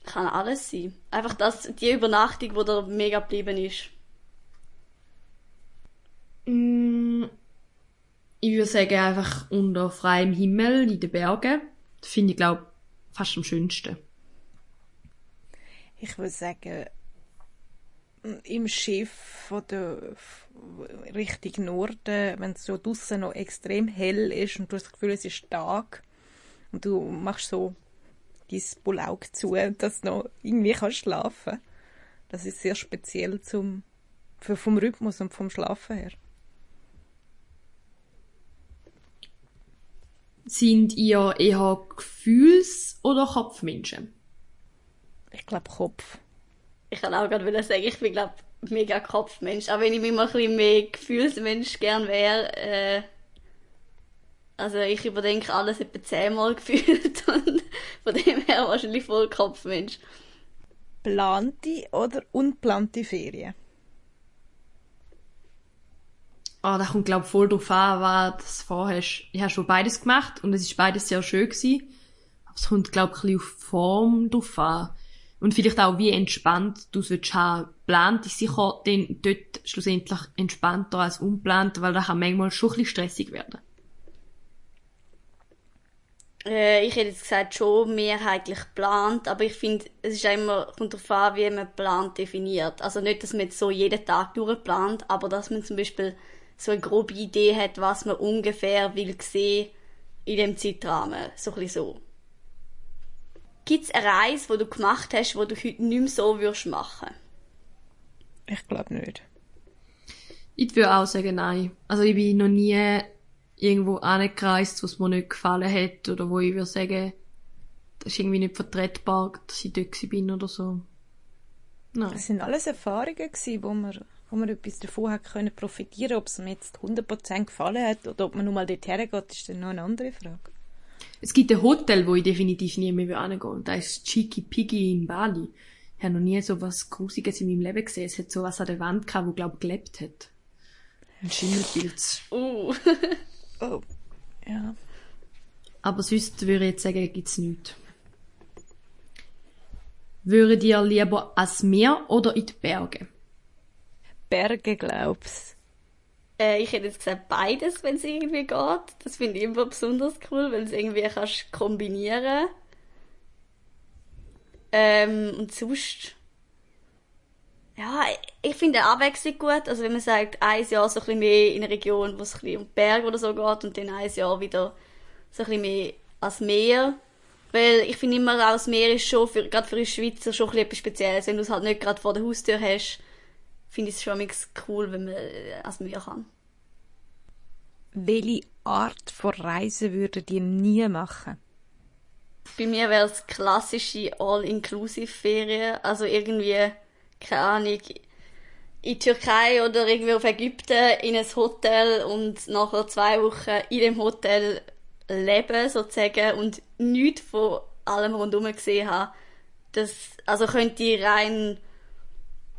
Kann alles sein. Einfach das, die Übernachtung, wo der mega geblieben ist. Mm, Ich würde sagen, einfach unter freiem Himmel in den Bergen. Das finde ich, glaube fast am schönsten. Ich würde sagen, im Schiff oder f- Richtung Norden, wenn es so draussen noch extrem hell ist und du hast das Gefühl, es ist Tag und du machst so dein Bullaug zu, dass du noch irgendwie kannst schlafen Das ist sehr speziell zum, für, vom Rhythmus und vom Schlafen her. Sind ihr eher Gefühls- oder Kopfmenschen? Ich glaube Kopf. Ich kann auch gerade sagen, ich bin, glaube mega Kopfmensch. Auch wenn ich mich mal ein bisschen mehr Gefühlsmensch gern wäre. Äh, also ich überdenke alles etwa zehnmal gefühlt und von dem her wahrscheinlich voll Kopfmensch. Plante oder unplante Ferien? Ah, da kommt, glaube voll drauf an, was du vorhast. Ich habe schon beides gemacht und es ist beides sehr schön gewesen. Aber es kommt, glaube ich, ein bisschen auf Form drauf an. Und vielleicht auch, wie entspannt du es haben. Plant ist sicher dann dort schlussendlich entspannter als unplant, weil das kann manchmal schon ein bisschen stressig werden. Äh, ich hätte jetzt gesagt, schon mehrheitlich geplant, aber ich finde, es ist auch immer, kommt darauf an, wie man plant definiert. Also nicht, dass man jetzt so jeden Tag durchplant, aber dass man zum Beispiel so eine grobe Idee hat, was man ungefähr will sehen in dem Zeitrahmen. So ein bisschen so. Gibt's eine Reise, die du gemacht hast, wo du heute nicht mehr so würdest machen? Ich glaube nicht. Ich würde auch sagen, nein. Also ich bin noch nie irgendwo angereist, was mir nicht gefallen hat oder wo ich würde sagen, das ist irgendwie nicht vertretbar, dass ich dort bin oder so. Nein. Das sind alles Erfahrungen gewesen, wo man, wo man etwas davon hat können profitieren. Ob es mir jetzt 100% gefallen hat oder ob man nur mal dort hergeht, ist dann noch eine andere Frage. Es gibt ein Hotel, wo ich definitiv nie mehr hingehen will. Das ist Cheeky Piggy in Bali. Ich habe noch nie so was Grusiges in meinem Leben gesehen. Es hat so was an der Wand gehabt, wo, glaub gelebt hat. Ein Schimmelpilz. Uh. Oh. Ja. Aber sonst würde ich jetzt sagen, gibt's nichts. Würdet ihr lieber ans Meer oder in die Berge? Berge, glaub's. Äh, ich hätte jetzt gesagt beides, wenn es irgendwie geht. Das finde ich immer besonders cool, weil es irgendwie kannst kombinieren. Ähm, und sonst... Ja, ich finde Abwechslung gut. Also wenn man sagt, ein Jahr so ein bisschen mehr in einer Region, wo es ein bisschen um Berge oder so geht und dann ein Jahr wieder so ein bisschen mehr als Meer. Weil ich finde immer auch, das Meer ist schon, für, gerade für uns Schweizer, schon ein bisschen etwas Spezielles. Wenn du es halt nicht gerade vor der Haustür hast, finde ich es schon cool, wenn man äh, ans Meer kann. Welche Art von Reise würdet ihr nie machen? Bei mir wäre es klassische All-Inclusive-Ferien. Also irgendwie, keine Ahnung, in die Türkei oder irgendwie auf Ägypten in ein Hotel und nachher zwei Wochen in dem Hotel leben, sozusagen, und nichts von allem rundherum gesehen haben. Das, also könnte rein,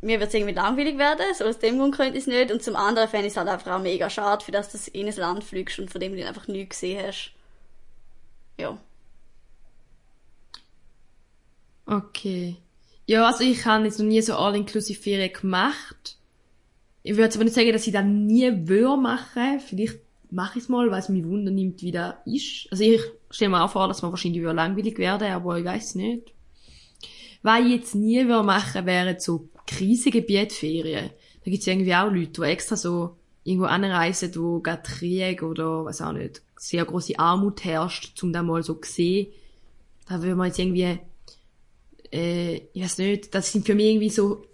mir wird es irgendwie langweilig werden, so aus dem Grund könnte ich es nicht. Und zum anderen fände ich es halt einfach auch mega schade, für das du in ein Land fliegst und von dem du einfach nichts gesehen hast. Ja. Okay. Ja, also ich habe jetzt noch nie so all-inclusive Ferien gemacht. Ich würde aber nicht sagen, dass ich das nie würde machen. Vielleicht mache ich es mal, weil es mich Wunder nimmt, wie das ist. Also ich stelle mir auch vor, dass man wahrscheinlich würde langweilig werden, aber ich weiß nicht. Was ich jetzt nie würde machen, wären so Krisengebietferien. Da gibt es irgendwie auch Leute, die extra so irgendwo anreisen, wo gerade Krieg oder was auch nicht, sehr große Armut herrscht, zum da mal so gesehen. Da würde man jetzt irgendwie, äh, ich weiß nicht, das sind für mich irgendwie so,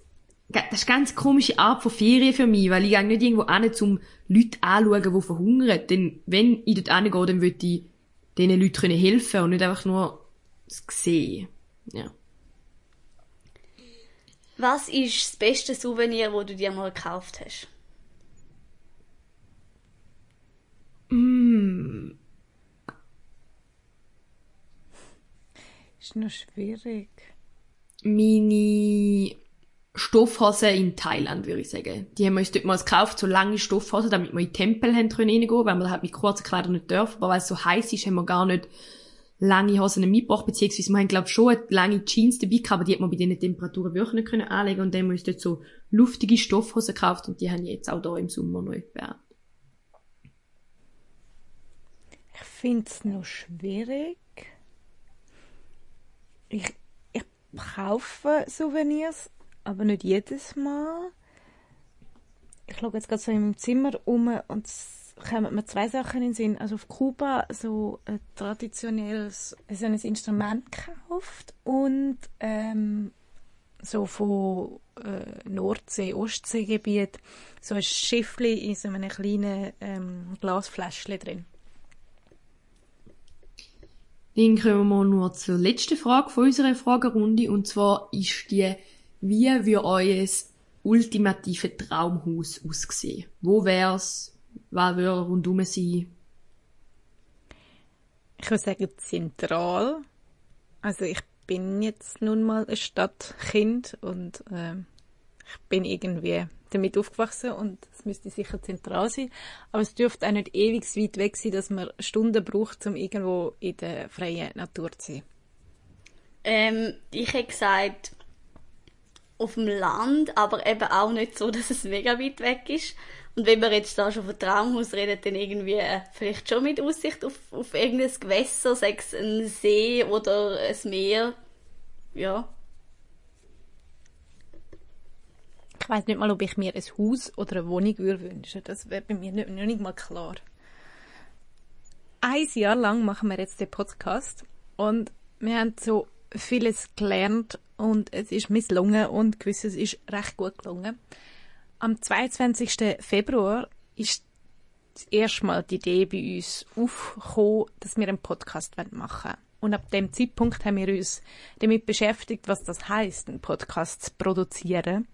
das ist eine ganz komische Art von Ferien für mich, weil ich gehe nicht irgendwo an, um Leute anzuschauen, die verhungern. Denn wenn ich dort angehe, dann würde ich diesen Leuten helfen und nicht einfach nur sehen. Ja. Was ist das beste Souvenir, wo du dir mal gekauft hast? Mm. Ist noch schwierig. Meine Stoffhose in Thailand, würde ich sagen. Die haben wir uns dort mal gekauft, so lange Stoffhosen, damit wir in den Tempel haben können reingehen, weil wir halt mit kurzen Kleidern nicht dürfen. Aber weil es so heiß ist, haben wir gar nicht lange Hosen mitgebracht, beziehungsweise wir haben, glaube ich, schon lange Jeans dabei gehabt, aber die hat man bei diesen Temperaturen wirklich nicht können anlegen und dann haben wir uns dort so luftige Stoffhosen gekauft und die haben jetzt auch da im Sommer noch etwa. Ich finde es noch schwierig. Ich, ich kaufe Souvenirs, aber nicht jedes Mal. Ich schaue jetzt gerade so in meinem Zimmer um und kommen mir zwei Sachen in den Sinn. Also auf Kuba so ein traditionelles so ein Instrument gekauft und ähm, so von äh, Nordsee, Ostseegebiet so ein Schiffli in so einem kleinen ähm, Glasfläschchen drin. Dann kommen wir nur zur letzten Frage von unserer Fragerunde und zwar ist die, wie würde euer ultimative Traumhaus aussehen? Wo wär's? Was würde rundum sein? Ich würde sagen zentral. Also ich bin jetzt nun mal ein Stadtkind und äh, ich bin irgendwie damit aufgewachsen und es müsste sicher zentral sein. Aber es dürfte auch nicht ewig weit weg sein, dass man Stunden braucht, um irgendwo in der freien Natur zu sein. Ähm, ich hätte gesagt, auf dem Land, aber eben auch nicht so, dass es mega weit weg ist. Und wenn wir jetzt da schon von Traumhaus reden, dann irgendwie äh, vielleicht schon mit Aussicht auf, auf irgendein Gewässer, sei es ein See oder ein Meer. Ja. Ich weiß nicht mal, ob ich mir ein Haus oder eine Wohnung würde wünschen. Das wäre bei mir nicht, nicht mal klar. Ein Jahr lang machen wir jetzt den Podcast und wir haben so vieles gelernt und es ist misslungen und gewisses ist recht gut gelungen. Am 22. Februar ist das erste Mal die Idee bei uns aufgekommen, dass wir einen Podcast machen wollen. Und ab dem Zeitpunkt haben wir uns damit beschäftigt, was das heißt, einen Podcast zu produzieren.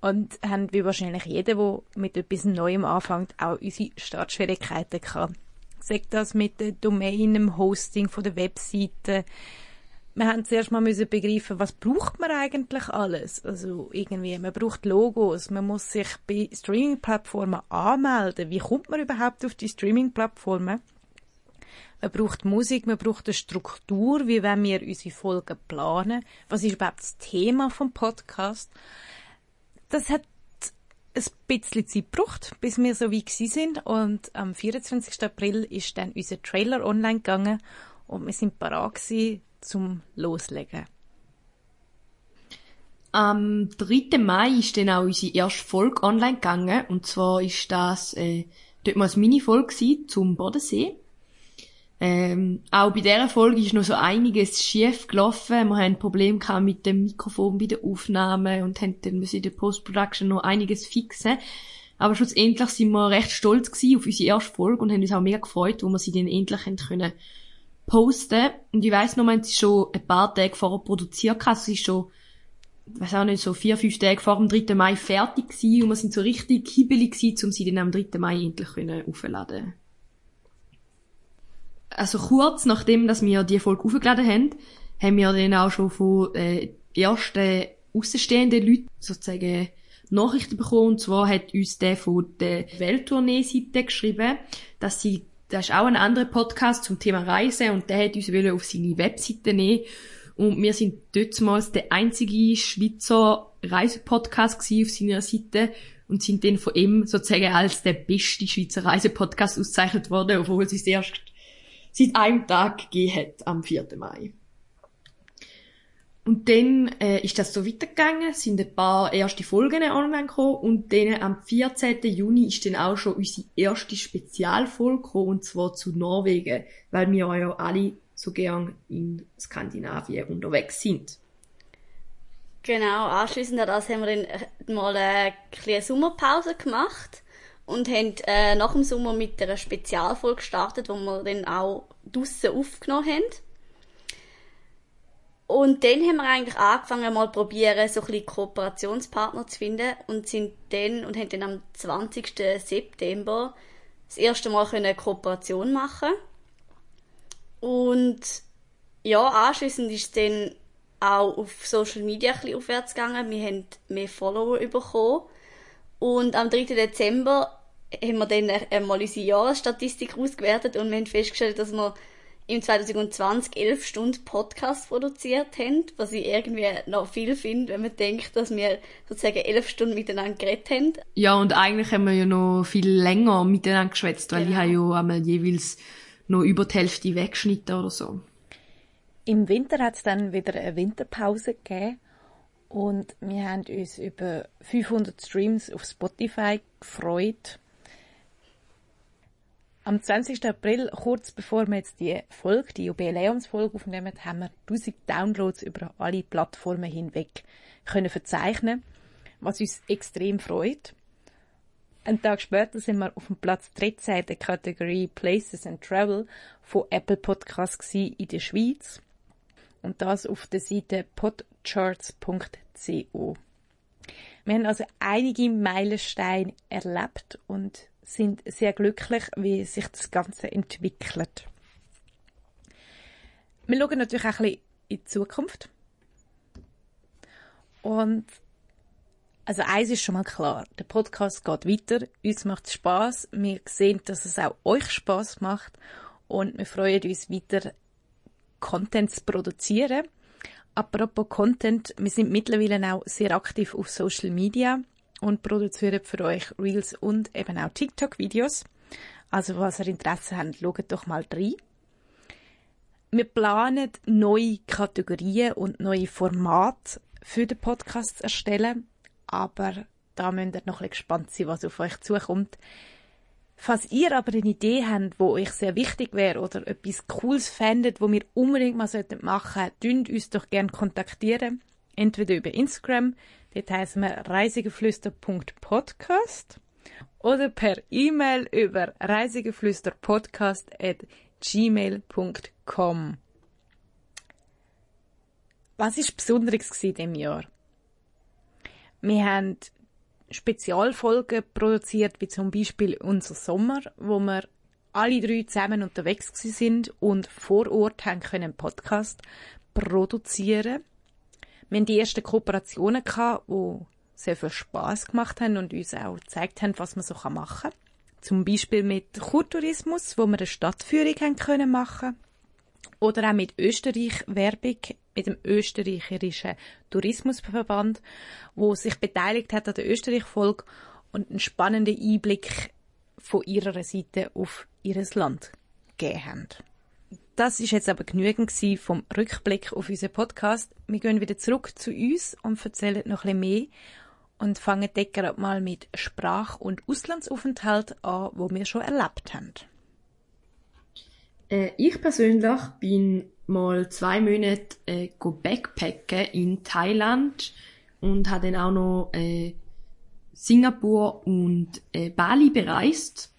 Und haben wie wahrscheinlich jeder, der mit etwas Neuem anfängt, auch unsere Startschwierigkeiten gehabt. Sagt das mit der Domain, dem Hosting von der Webseite. Wir haben zuerst mal müssen begreifen, was braucht man eigentlich alles? Also irgendwie, man braucht Logos, man muss sich bei Streaming-Plattformen anmelden. Wie kommt man überhaupt auf die Streaming-Plattformen? Man braucht Musik, man braucht eine Struktur, wie wenn wir unsere Folgen planen. Was ist überhaupt das Thema vom Podcast? Das hat ein bisschen Zeit gebraucht, bis wir so weit sind. Und am 24. April ist dann unser Trailer online gegangen und wir sind parat gewesen, zum Loslegen. Am 3. Mai ist dann auch unsere erste Folge online gegangen. Und zwar ist das, äh, dort mal eine Mini-Folge zum Bodensee. Ähm, auch bei dieser Folge ist noch so einiges schief gelaufen. Wir haben Probleme gehabt mit dem Mikrofon bei der Aufnahme und haben dann in der Post-Production noch einiges fixen. Aber schlussendlich sind wir recht stolz gewesen auf unsere erste Folge und haben uns auch mega gefreut, wo wir sie dann endlich haben können posten. Und ich weiss noch, wir haben sie schon ein paar Tage vorher produziert. Also es ist schon, ich weiss auch nicht, so vier, fünf Tage vor dem 3. Mai fertig gewesen und wir sind so richtig hibbelig gewesen, um sie dann am 3. Mai endlich können Also kurz nachdem, dass wir die Folge aufgeladen haben, haben wir dann auch schon von äh, ersten außenstehenden Leuten sozusagen Nachrichten bekommen. Und zwar hat uns der von der Welttournee-Seite geschrieben, dass sie das ist auch ein anderer Podcast zum Thema Reisen und der hat uns auf seine Webseite nehmen. Und wir sind dortmals der einzige Schweizer Reisepodcast auf seiner Seite und sind dann von ihm sozusagen als der beste Schweizer Reisepodcast ausgezeichnet worden, obwohl es erst seit einem Tag gegeben hat, am 4. Mai. Und dann äh, ist das so weitergegangen, sind ein paar erste Folgen online gekommen und dann am 14. Juni ist dann auch schon unsere erste Spezialfolge gekommen, und zwar zu Norwegen, weil wir ja alle so gern in Skandinavien unterwegs sind. Genau, anschließend an das haben wir dann mal eine kleine Sommerpause gemacht und haben äh, nach dem Sommer mit einer Spezialfolge gestartet, wo wir dann auch draussen aufgenommen haben. Und dann haben wir eigentlich angefangen, mal probieren, so ein bisschen Kooperationspartner zu finden und sind dann und haben dann am 20. September das erste Mal eine Kooperation machen. Und ja, anschließend ist es dann auch auf Social Media ein bisschen aufwärts gegangen. Wir haben mehr Follower bekommen. Und am 3. Dezember haben wir dann einmal unsere Jahresstatistik ausgewertet und wir haben festgestellt, dass wir im 2020 elf Stunden Podcast produziert haben, was ich irgendwie noch viel finde, wenn man denkt, dass wir sozusagen elf Stunden miteinander geredet haben. Ja, und eigentlich haben wir ja noch viel länger miteinander geschwätzt, weil genau. ich habe ja einmal jeweils noch über die Hälfte weggeschnitten oder so. Im Winter hat es dann wieder eine Winterpause gegeben und wir haben uns über 500 Streams auf Spotify gefreut am 20. April, kurz bevor wir jetzt die Folge, die Jubiläumsfolge aufnehmen, haben wir 1000 Downloads über alle Plattformen hinweg können verzeichnen, was uns extrem freut. Ein Tag später sind wir auf dem Platz 13 der Kategorie Places and Travel von Apple Podcasts in der Schweiz. Und das auf der Seite podcharts.co. Wir haben also einige Meilensteine erlebt und sind sehr glücklich, wie sich das Ganze entwickelt. Wir schauen natürlich auch ein bisschen in die Zukunft. Und also eins ist schon mal klar, der Podcast geht weiter, uns macht Spass, wir sehen, dass es auch euch Spaß macht und wir freuen uns weiter, Content zu produzieren. Apropos Content, wir sind mittlerweile auch sehr aktiv auf Social Media und produzieren für euch Reels und eben auch TikTok-Videos. Also, was ihr Interesse habt, schaut doch mal rein. Wir planen neue Kategorien und neue Formate für den Podcast zu erstellen, aber da müsst ihr noch ein bisschen gespannt sein, was auf euch zukommt. Falls ihr aber eine Idee habt, wo euch sehr wichtig wäre oder etwas Cooles fändet, wo wir unbedingt mal machen sollten, uns doch gerne kontaktieren. Entweder über Instagram, Dort heißen wir reisigeflüster.podcast oder per E-Mail über reisigeflüsterpodcast.gmail.com. Was ist Besonderes in diesem Jahr? Wir haben Spezialfolgen produziert, wie zum Beispiel unser Sommer, wo wir alle drei zusammen unterwegs sind und vor Ort haben können Podcast produzieren wir hatten die ersten Kooperationen, gehabt, die sehr viel Spass gemacht haben und uns auch gezeigt haben, was man so machen kann. Zum Beispiel mit Kurtourismus, wo wir eine Stadtführung haben können machen oder auch mit Österreich Werbung, mit dem österreichischen Tourismusverband, wo sich beteiligt hat an der Österreich-Folge und einen spannenden Einblick von ihrer Seite auf ihres Land gegeben haben. Das ist jetzt aber genügend vom Rückblick auf unseren Podcast. Wir gehen wieder zurück zu uns und erzählen noch ein mehr und fangen gerade mal mit Sprach- und Auslandsaufenthalt an, wo wir schon erlebt haben. Äh, ich persönlich bin mal zwei Monate äh, backpacken in Thailand und habe dann auch noch äh, Singapur und äh, Bali bereist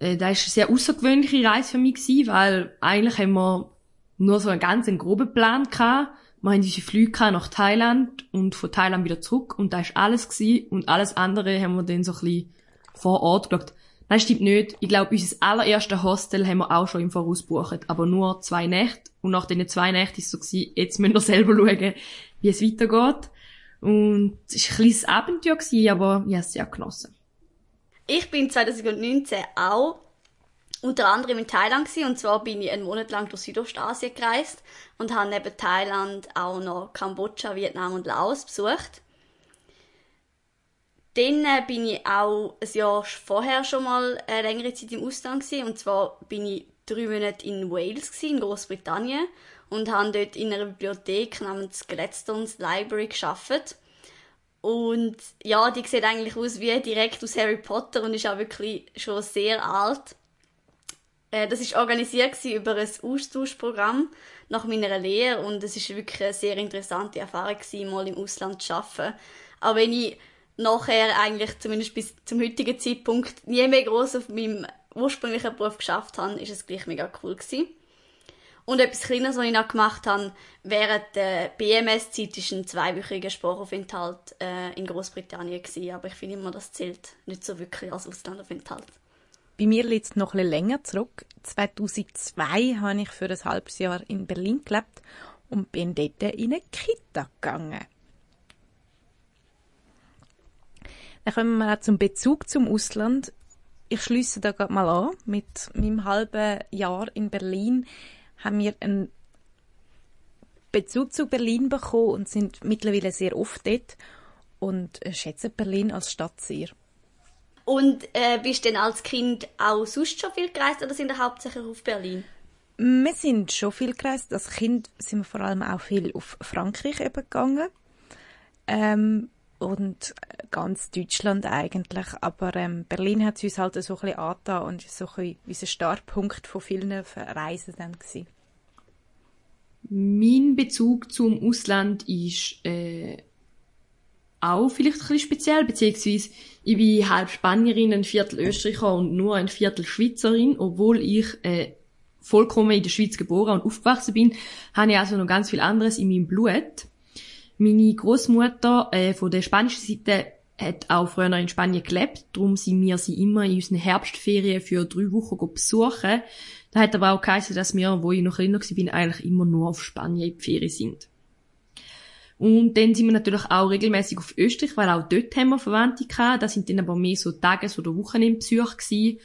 äh, das ist eine sehr außergewöhnliche Reise für mich gewesen, weil eigentlich haben wir nur so einen ganz groben Plan gehabt. Wir haben diese Flüge nach Thailand und von Thailand wieder zurück und da ist alles gewesen und alles andere haben wir dann so ein bisschen vor Ort geschaut. Nein, stimmt nicht. Ich glaube, unser allererste Hostel haben wir auch schon im Voraus gebucht, aber nur zwei Nächte. Und nach diesen zwei Nächten ist es so jetzt müssen wir selber schauen, wie es weitergeht. Und es war ein kleines Abenteuer, aber ich habe es sehr genossen. Ich bin 2019 auch unter anderem in Thailand gewesen, und zwar bin ich einen Monat lang durch Südostasien gereist und habe neben Thailand auch noch Kambodscha, Vietnam und Laos besucht. Dann äh, bin ich auch ein Jahr vorher schon mal eine längere Zeit im Ausland gewesen, und zwar bin ich drei Monate in Wales gewesen, in Großbritannien und habe dort in einer Bibliothek namens Gladstone's Library geschafft. Und ja, die sieht eigentlich aus wie direkt aus Harry Potter und ist auch wirklich schon sehr alt. Äh, das ist organisiert über ein Austauschprogramm nach meiner Lehre und es ist wirklich eine sehr interessante Erfahrung mal im Ausland zu arbeiten. Auch wenn ich nachher eigentlich zumindest bis zum heutigen Zeitpunkt nie mehr groß auf meinem ursprünglichen Beruf geschafft habe, ist es gleich mega cool gewesen. Und etwas Kleines, was ich noch gemacht habe, während der BMS-Zeit war ein zweiwöchiger Sprachaufenthalt äh, in Großbritannien. Aber ich finde immer, das zählt nicht so wirklich als Auslandaufenthalt. Bei mir liegt es noch ein bisschen länger zurück. 2002 habe ich für ein halbes Jahr in Berlin gelebt und bin dort in eine Kita gegangen. Dann kommen wir auch zum Bezug zum Ausland. Ich schließe da gerade mal an. Mit meinem halben Jahr in Berlin haben wir einen Bezug zu Berlin bekommen und sind mittlerweile sehr oft dort und schätzen Berlin als Stadt sehr. Und äh, bist du denn als Kind auch sonst schon viel gereist oder sind wir hauptsächlich auf Berlin? Wir sind schon viel gereist. Als Kind sind wir vor allem auch viel auf Frankreich eben gegangen. Ähm, und ganz Deutschland eigentlich. Aber ähm, Berlin hat es uns halt so ein bisschen angetan und ist so ein unser Startpunkt von vielen Reisen dann gewesen. Mein Bezug zum Ausland ist äh, auch vielleicht ein bisschen speziell, beziehungsweise ich bin halb Spanierin, ein Viertel Österreicher und nur ein Viertel Schweizerin, obwohl ich äh, vollkommen in der Schweiz geboren und aufgewachsen bin, habe ich also noch ganz viel anderes in meinem Blut. Meine Großmutter äh, von der spanischen Seite hat auch früher in Spanien gelebt, darum sind wir sie immer in unseren Herbstferien für drei Wochen besuchen. Da hat aber auch geheißen, dass wir, wo ich noch kleiner war, eigentlich immer nur auf Spanien in die Ferien sind. Und dann sind wir natürlich auch regelmäßig auf Österreich, weil auch dort haben wir Verwandte gehabt. Das sind dann aber mehr so Tages- oder Wochenendbesuche gewesen.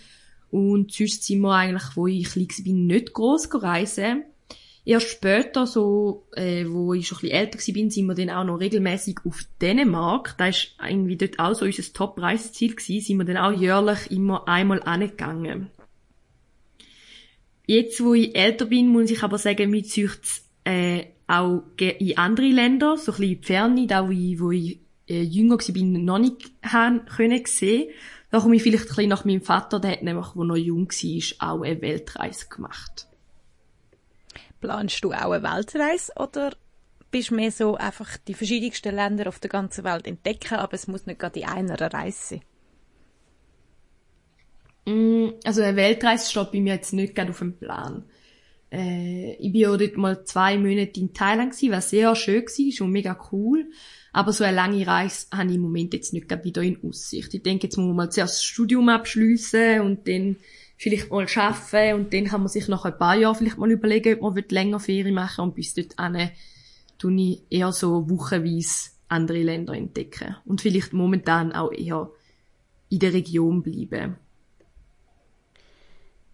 Und sonst sind wir eigentlich, wo ich klein war, nicht gross reisen. Erst später, so, äh, wo ich schon ein bisschen älter war, sind wir dann auch noch regelmäßig auf Dänemark. Da ist irgendwie dort auch so unser Top-Reiseziel gewesen. Sind wir dann auch jährlich immer einmal angegangen. Jetzt, wo ich älter bin, muss ich aber sagen, mir zieht's, äh, auch in andere Länder, so ein bisschen in die Ferne, da wo ich, wo ich äh, jünger war, noch nicht haben können sehen. Da komme ich vielleicht ein bisschen nach meinem Vater, der hat nämlich, wo noch jung war, auch eine Weltreise gemacht. Planst du auch eine Weltreise oder bist du mehr so einfach die verschiedensten Länder auf der ganzen Welt entdecken, aber es muss nicht gerade in einer Reise sein? Mm, also eine Weltreise steht bei mir jetzt nicht gerade auf dem Plan. Äh, ich bin auch dort mal zwei Monate in Thailand gewesen, was sehr schön war, schon mega cool. Aber so eine lange Reise habe ich im Moment jetzt nicht gerade wieder in Aussicht. Ich denke, jetzt muss man mal zuerst das Studium abschliessen und dann vielleicht mal arbeiten und dann kann man sich nach ein paar Jahren vielleicht mal überlegen, ob man länger Ferien machen und bis dort tue ich eher so wochenweise andere Länder entdecken und vielleicht momentan auch eher in der Region bleiben.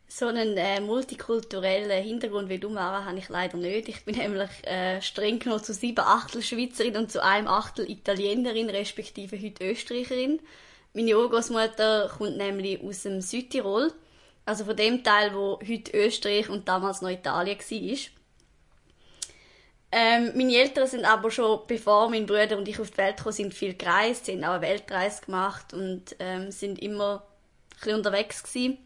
So einen äh, multikulturellen Hintergrund wie du, Mara, habe ich leider nicht. Ich bin nämlich äh, streng genommen zu sieben Achtel Schweizerin und zu einem Achtel Italienerin, respektive heute Österreicherin. Meine Urgroßmutter kommt nämlich aus dem Südtirol also von dem Teil, wo heute Österreich und damals noch Italien war. Ähm, meine Eltern sind aber schon, bevor mein Bruder und ich auf die Welt gekommen sind, viel gereist, sie haben auch eine Weltreise gemacht und ähm, sind immer ein bisschen unterwegs gewesen.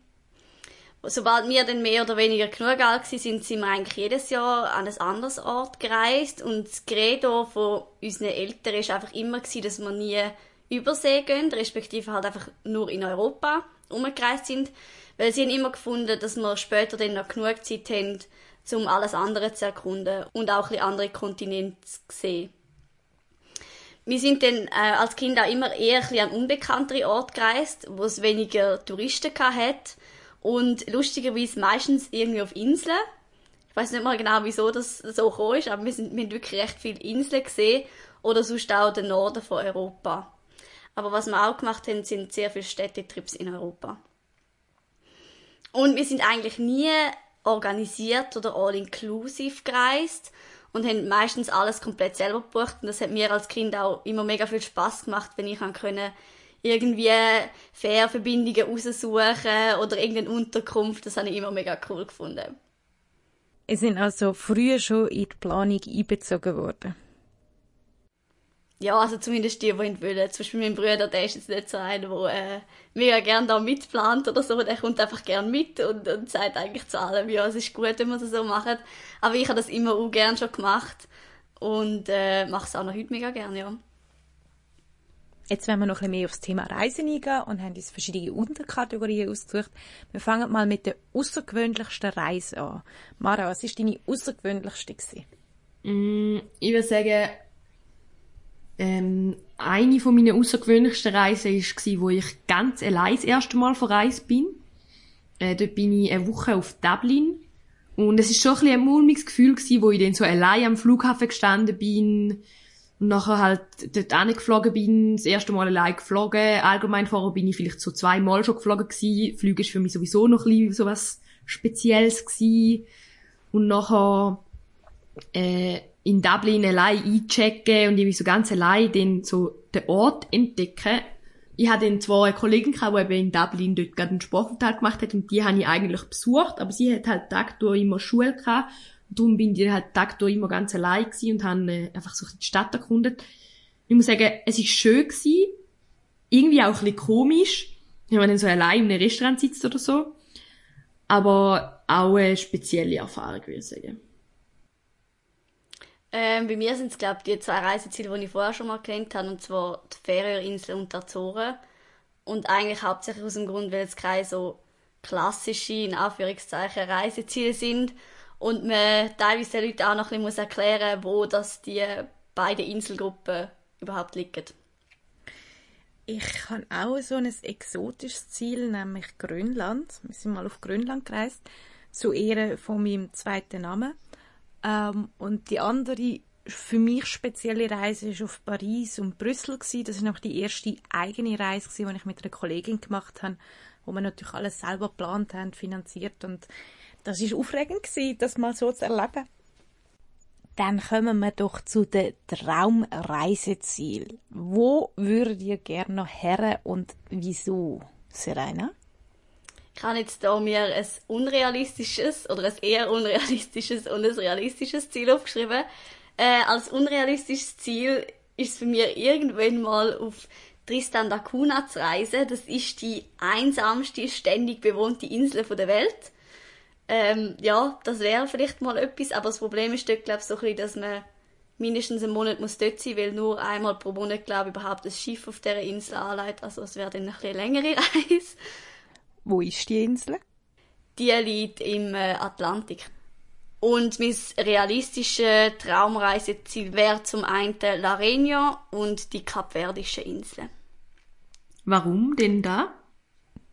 Sobald wir dann mehr oder weniger genug alt sind, sind wir eigentlich jedes Jahr an ein anderes Ort gereist und das Credo von unseren Eltern war einfach immer gewesen, dass wir nie übersee gehen, respektive halt einfach nur in Europa umgereist sind weil sie haben immer gefunden, dass wir später dann noch genug Zeit haben, um alles andere zu erkunden und auch ein andere Kontinente zu sehen. Wir sind dann äh, als Kind auch immer eher ein an unbekanntere Orte gereist, wo es weniger Touristen hat und lustigerweise meistens irgendwie auf Inseln. Ich weiß nicht mal genau, wieso das so gekommen ist, aber wir, sind, wir haben wirklich recht viele Inseln gesehen oder sonst auch den Norden von Europa. Aber was wir auch gemacht haben, sind sehr viele Städtetrips in Europa. Und wir sind eigentlich nie organisiert oder all-inclusive gereist und haben meistens alles komplett selber gebucht. Und das hat mir als Kind auch immer mega viel Spaß gemacht, wenn ich können irgendwie Fährverbindungen raussuchen oder irgendeine Unterkunft. Das habe ich immer mega cool gefunden. Es sind also früher schon in die Planung einbezogen worden. Ja, also zumindest die, die ihn wollen. Zum Beispiel mein Bruder, der ist jetzt nicht so einer, der äh, mega gerne da mitplant oder so. Der kommt einfach gerne mit und, und sagt eigentlich zu allem, ja, es ist gut, wenn man das so macht. Aber ich habe das immer auch gerne schon gemacht und äh, mache es auch noch heute mega gerne, ja. Jetzt werden wir noch ein bisschen mehr aufs Thema Reisen eingehen und haben uns verschiedene Unterkategorien ausgesucht. Wir fangen mal mit der außergewöhnlichsten Reise an. Mara, was war deine außergewöhnlichste? Gewesen? Mm, ich würde sagen, ähm, eine von meinen außergewöhnlichsten Reisen war, wo ich ganz allein das erste Mal verreist bin. Äh, dort bin ich eine Woche auf Dublin. Und es ist schon ein, bisschen ein mulmiges Gefühl gewesen, wo ich dann so allein am Flughafen gestanden bin und nachher halt dort hingeflogen bin, das erste Mal allein geflogen. Allgemein vorher bin ich vielleicht so zweimal schon geflogen gewesen. Flüge ist für mich sowieso noch ein bisschen so was Spezielles gewesen. Und nachher, äh, in Dublin allein einchecken und irgendwie so ganz allein den so den Ort entdecken. Ich hatte dann zwar eine Kollegin die eben in Dublin dort gerade einen Sportaufenthalt gemacht hat und die habe ich eigentlich besucht, aber sie hat halt Tag durch immer Schule gehabt. Und darum bin ich halt Tag durch immer ganz allein gewesen und habe äh, einfach so die Stadt erkundet. Ich muss sagen, es ist schön gewesen, irgendwie auch ein bisschen komisch, wenn man dann so allein in einem Restaurant sitzt oder so. Aber auch eine spezielle Erfahrung, würde ich sagen. Ähm, bei mir sind es, glaube ich, die zwei Reiseziele, die ich vorher schon mal kennt habe, und zwar die Färöerinsel und die Azoren. Und eigentlich hauptsächlich aus dem Grund, weil es keine so klassische, in Anführungszeichen, Reiseziele sind. Und man teilweise den Leuten auch noch ein bisschen erklären muss, wo das die beiden Inselgruppen überhaupt liegen. Ich habe auch so ein exotisches Ziel, nämlich Grönland. Wir sind mal auf Grönland gereist, zu Ehren von meinem zweiten Namen. Ähm, und die andere für mich spezielle Reise ist auf Paris und Brüssel gewesen. Das ist noch die erste eigene Reise gewesen, die ich mit einer Kollegin gemacht habe, wo wir natürlich alles selber geplant haben, finanziert und das ist aufregend gewesen, das mal so zu erleben. Dann kommen wir doch zu den Traumreisezielen. Wo würdet ihr gerne noch her und wieso, Serena? Ich habe jetzt da mir ein unrealistisches oder ein eher unrealistisches und ein realistisches Ziel aufgeschrieben. Äh, als unrealistisches Ziel ist für mich irgendwann mal auf Tristan da Cunha zu reisen. Das ist die einsamste, ständig bewohnte Insel der Welt. Ähm, ja, das wäre vielleicht mal etwas, aber das Problem ist dort, glaube ich, so ein bisschen, dass man mindestens einen Monat muss dort sein, weil nur einmal pro Monat, glaube ich, überhaupt ein Schiff auf dieser Insel anleitet. Also es wäre dann eine bisschen längere Reise. Wo ist die Insel? Die liegt im äh, Atlantik. Und mein realistisches Traumreiseziel wäre zum einen La Reunion und die Kapverdischen Inseln. Warum denn da?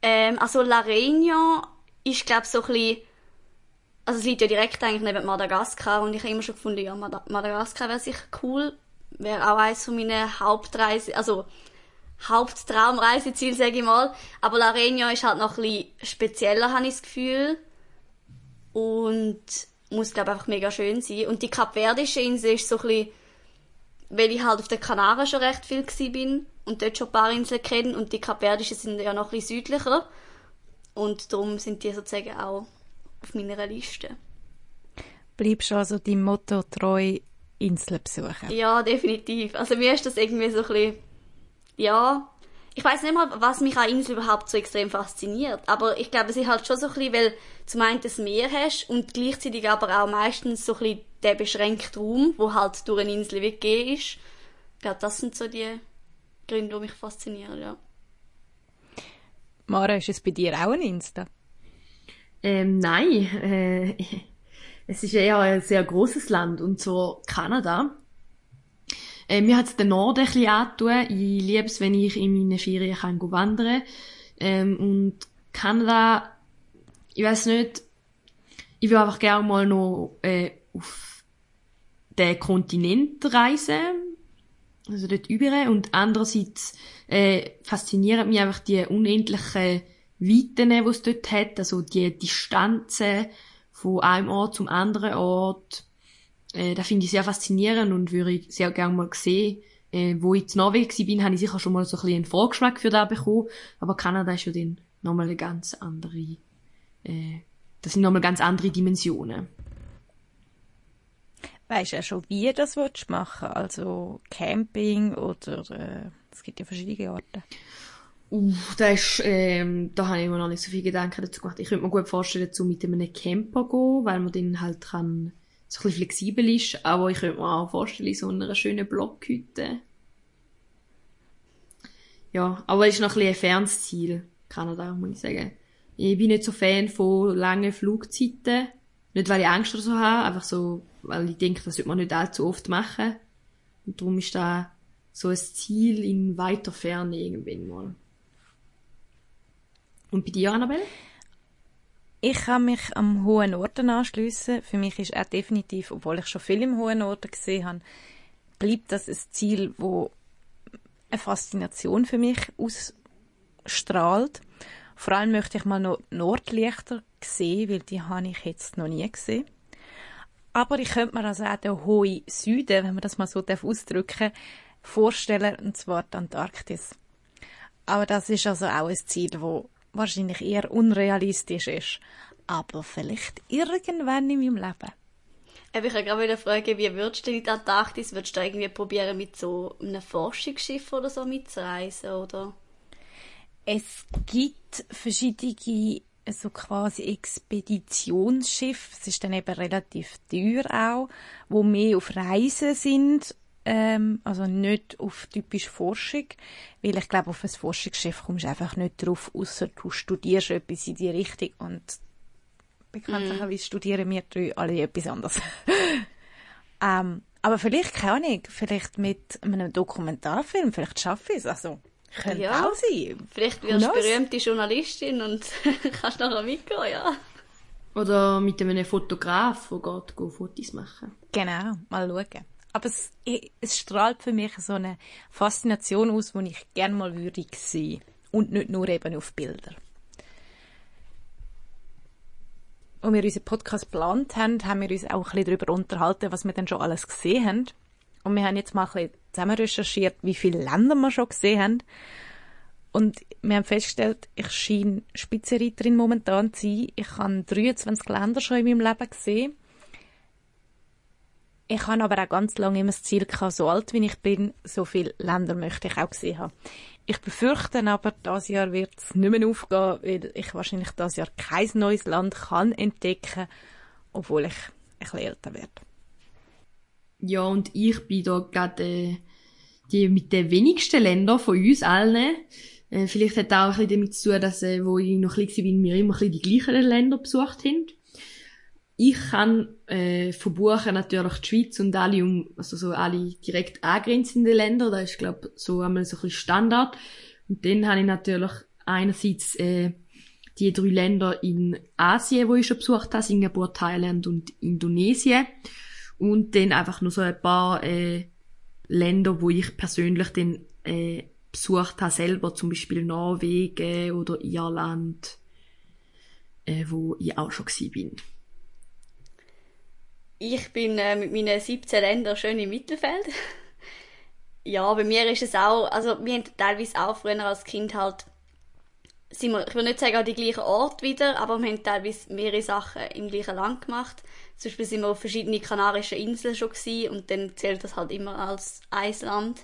Ähm, also La Reunion ist, glaube ich, so ein bisschen also es liegt ja direkt eigentlich neben Madagaskar und ich habe immer schon gefunden, ja, Madagaskar wäre sicher cool. Wäre auch eines von meinen Hauptreisen, also Haupttraumreiseziel, sage ich mal. Aber La Reunion ist halt noch ein bisschen spezieller, habe ich das Gefühl. Und muss, glaube ich, einfach mega schön sein. Und die Kapverdische Insel ist so ein bisschen, weil ich halt auf den Kanaren schon recht viel bin und dort schon ein paar Inseln kenne und die Kapverdischen sind ja noch ein bisschen südlicher. Und darum sind die sozusagen auch auf meiner Liste. Bleibst du also deinem Motto treu, Inseln besuchen? Ja, definitiv. Also mir ist das irgendwie so ein bisschen, ja, ich weiß nicht mal, was mich an Inseln überhaupt so extrem fasziniert. Aber ich glaube, es ist halt schon so ein bisschen, weil zum einen das Meer hast und gleichzeitig aber auch meistens so ein bisschen der beschränkte Raum, wo halt durch eine Insel weggehen ist. Ich glaube, das sind so die Gründe, die mich faszinieren, ja. Mara, ist es bei dir auch ein Insta? Ähm, nein, äh, es ist eher ein sehr großes Land, und zwar Kanada. Äh, mir hat es den Norden ein bisschen angetan. Ich liebe es, wenn ich in meinen Ferien kann wandern ähm, Und Kanada, ich weiß nicht, ich will einfach gerne mal noch äh, auf den Kontinent reisen, also dort über. Und andererseits äh, faszinieren mich einfach die unendlichen Weiten, die es dort hat, also die Distanzen von einem Ort zum anderen Ort. Äh, das finde ich sehr faszinierend und würde ich sehr gerne mal sehen. Äh, wo ich in Norwegen bin, habe ich sicher schon mal so ein bisschen einen Vorgeschmack für das bekommen. Aber Kanada ist ja dann nochmal eine ganz andere, äh, das sind nochmal ganz andere Dimensionen. Weißt du ja schon, wie du das willst machen Also Camping oder äh, es gibt ja verschiedene Arten. Uh, da, ist, ähm, da habe ich mir noch nicht so viele Gedanken dazu gemacht. Ich könnte mir gut vorstellen, zu mit einem Camper gehen, weil man dann halt kann, so ein bisschen flexibel ist. Aber ich könnte mir auch vorstellen, so einer schönen Blockhütte. Ja, aber es ist noch ein bisschen ein fernes Ziel, Kanada, muss ich sagen. Ich bin nicht so Fan von langen Flugzeiten. Nicht, weil ich Angst oder so habe, einfach so, weil ich denke, das sollte man nicht allzu oft machen. Und darum ist da so ein Ziel in weiter Ferne irgendwann mal. Und bei dir, Annabelle? Ich kann mich am Hohen Norden anschliessen. Für mich ist er definitiv, obwohl ich schon viel im Hohen Norden gesehen habe, bleibt das ein Ziel, wo eine Faszination für mich ausstrahlt. Vor allem möchte ich mal noch Nordlichter sehen, weil die habe ich jetzt noch nie gesehen. Aber ich könnte mir also auch den hohen Süden, wenn man das mal so ausdrücken darf, vorstellen, und zwar die Antarktis. Aber das ist also auch ein Ziel, wo wahrscheinlich eher unrealistisch ist. Aber vielleicht irgendwann in meinem Leben. Ich wollte gerade wieder fragen, wie würdest du in die Antarktis? Würdest du irgendwie probieren, mit so einem Forschungsschiff oder so mitzureisen, oder? Es gibt verschiedene so quasi Expeditionsschiffe. Es ist dann eben relativ teuer auch, wo mehr auf Reisen sind, ähm, also nicht auf typisch Forschung, weil ich glaube, auf ein Forschungsschiff kommst du einfach nicht drauf, außer du studierst etwas in die Richtung und bekanntlicherweise mm. studieren wir drei alle etwas anderes. ähm, aber vielleicht, keine Ahnung, vielleicht mit einem Dokumentarfilm, vielleicht schaffe ich es, also könnte ja, auch sein. Vielleicht wirst du berühmte Journalistin und kannst nachher mitgehen, ja. Oder mit einem Fotograf, der geht, Fotos machen. Genau, mal schauen. Aber es, es strahlt für mich so eine Faszination aus, die ich gerne mal würde sehen. Und nicht nur eben auf Bilder. Als wir unseren Podcast geplant haben, haben wir uns auch ein bisschen darüber unterhalten, was wir denn schon alles gesehen haben. Und wir haben jetzt mal ein bisschen zusammen recherchiert, wie viele Länder wir schon gesehen haben. Und wir haben festgestellt, ich scheine Spitzenreiterin momentan zu sein. Ich habe 23 Länder schon in meinem Leben gesehen. Ich habe aber auch ganz lange immer das Ziel gehabt, so alt wie ich bin, so viele Länder möchte ich auch gesehen haben. Ich befürchte aber, dieses Jahr wird es nicht mehr aufgehen, weil ich wahrscheinlich dieses Jahr kein neues Land kann entdecken, obwohl ich ein bisschen älter werde. Ja, und ich bin da gerade äh, die mit den wenigsten Ländern von uns allen. Äh, vielleicht hat das auch ein bisschen damit zu tun, dass, äh, wo ich noch ein bisschen bin, wir immer ein bisschen die gleichen Länder besucht haben. Ich kann äh, verbuchen natürlich die Schweiz und alle um, also so alle direkt angrenzenden Länder. Das ist glaube so einmal so ein bisschen Standard. Und dann habe ich natürlich einerseits äh, die drei Länder in Asien, wo ich schon besucht habe, Singapur, Thailand und Indonesien. Und dann einfach nur so ein paar äh, Länder, wo ich persönlich dann äh, besucht habe selber, zum Beispiel Norwegen oder Irland, äh, wo ich auch schon bin. Ich bin äh, mit meinen 17 Ländern schön im Mittelfeld. ja, bei mir ist es auch, also wir haben teilweise auch früher als Kind halt sind wir, ich will nicht sagen an die gleichen Ort wieder, aber wir haben teilweise mehrere Sachen im gleichen Land gemacht. Zum Beispiel sind wir auf verschiedene kanarische Inseln schon gewesen und dann zählt das halt immer als ein Land.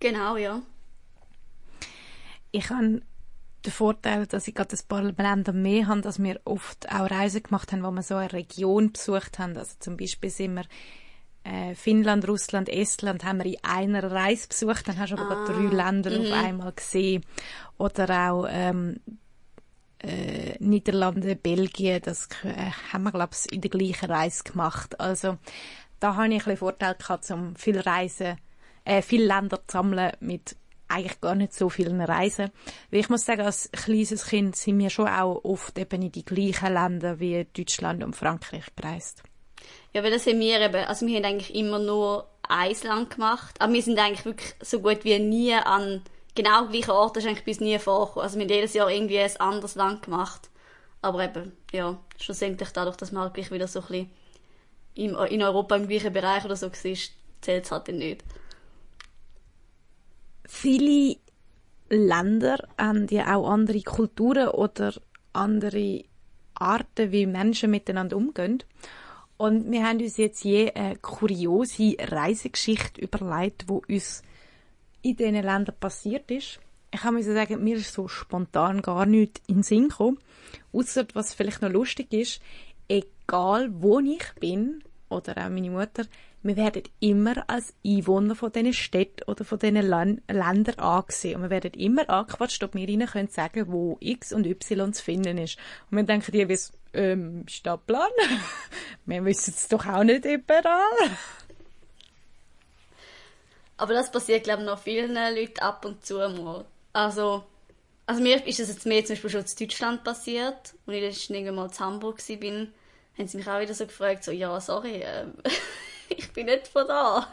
Genau, ja. Ich habe den Vorteil, dass ich gerade ein paar Länder mehr habe, dass wir oft auch Reisen gemacht haben, wo wir so eine Region besucht haben. Also zum Beispiel sind wir äh, Finnland, Russland, Estland haben wir in einer Reise besucht, dann hast du aber ah, drei Länder auf mhm. einmal gesehen. Oder auch ähm, äh, Niederlande, Belgien, das äh, haben wir, glaube ich, in der gleichen Reise gemacht. Also da habe ich ein bisschen Vorteil gehabt, um viel Reisen, äh, viele Länder zu sammeln mit eigentlich gar nicht so vielen Reisen. Weil ich muss sagen, als kleines Kind sind wir schon auch oft eben in die gleichen Länder wie Deutschland und Frankreich gereist. Ja, weil das haben wir eben, also wir haben eigentlich immer nur ein Land gemacht, aber wir sind eigentlich wirklich so gut wie nie an genau gleichen Orten, das ist eigentlich bis nie vorgekommen. Also wir haben jedes Jahr irgendwie ein anderes Land gemacht. Aber eben, ja, schlussendlich dadurch, dass man halt gleich wieder so ein bisschen in Europa im gleichen Bereich oder so war, zählt es halt dann nicht. Viele Länder haben ja auch andere Kulturen oder andere Arten, wie Menschen miteinander umgehen. Und wir haben uns jetzt je eine kuriose Reisegeschichte überlegt, wo uns in diesen Ländern passiert ist. Ich kann sagen, mir ist so spontan gar nichts in den Sinn gekommen. Ausser, was vielleicht noch lustig ist, egal wo ich bin, oder auch meine Mutter, wir werden immer als Einwohner von diesen Städten oder von diesen Lan Ländern angesehen. Und wir werden immer angequatscht, ob wir ihnen können sagen wo X und Y zu finden ist. Und wir denken jeweils, ähm, Stadtplan? wir wissen es doch auch nicht überall. Aber das passiert, glaube ich, noch vielen Leuten ab und zu mal. Also, also mir ist das jetzt mehr zum Beispiel schon in Deutschland passiert, als ich letztens mal in Hamburg war, haben sie mich auch wieder so gefragt, so, ja, sorry, äh, ich bin nicht von da.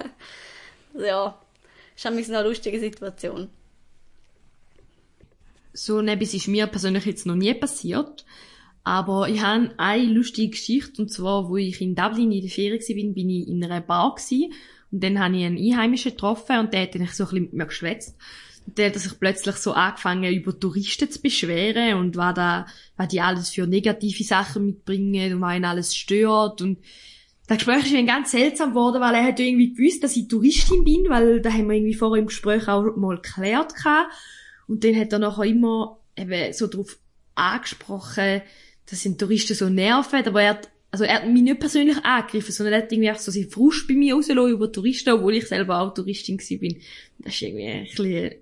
ja, ist eine lustige Situation. So etwas ist mir persönlich jetzt noch nie passiert. Aber ich habe eine lustige Geschichte, und zwar, wo ich in Dublin in der Ferien war, bin ich in einer Bar gewesen, und dann habe ich einen Einheimischen getroffen, und der hat dann so ein bisschen mit mir geschwätzt. Und der hat sich plötzlich so angefangen, über Touristen zu beschweren, und was da, was die alles für negative Sachen mitbringen, und was ihn alles stört, und das Gespräch ist dann ganz seltsam geworden, weil er hat irgendwie gewusst, dass ich Touristin bin, weil da haben wir irgendwie vorher im Gespräch auch mal geklärt gehabt. Und dann hat er nachher immer eben so darauf angesprochen, dass ihn Touristen so nerven, aber er hat, also er hat mich nicht persönlich angegriffen, sondern er hat irgendwie auch so seinen Frust bei mir rausgelassen über Touristen, obwohl ich selber auch Touristin bin. Das war irgendwie ein bisschen eine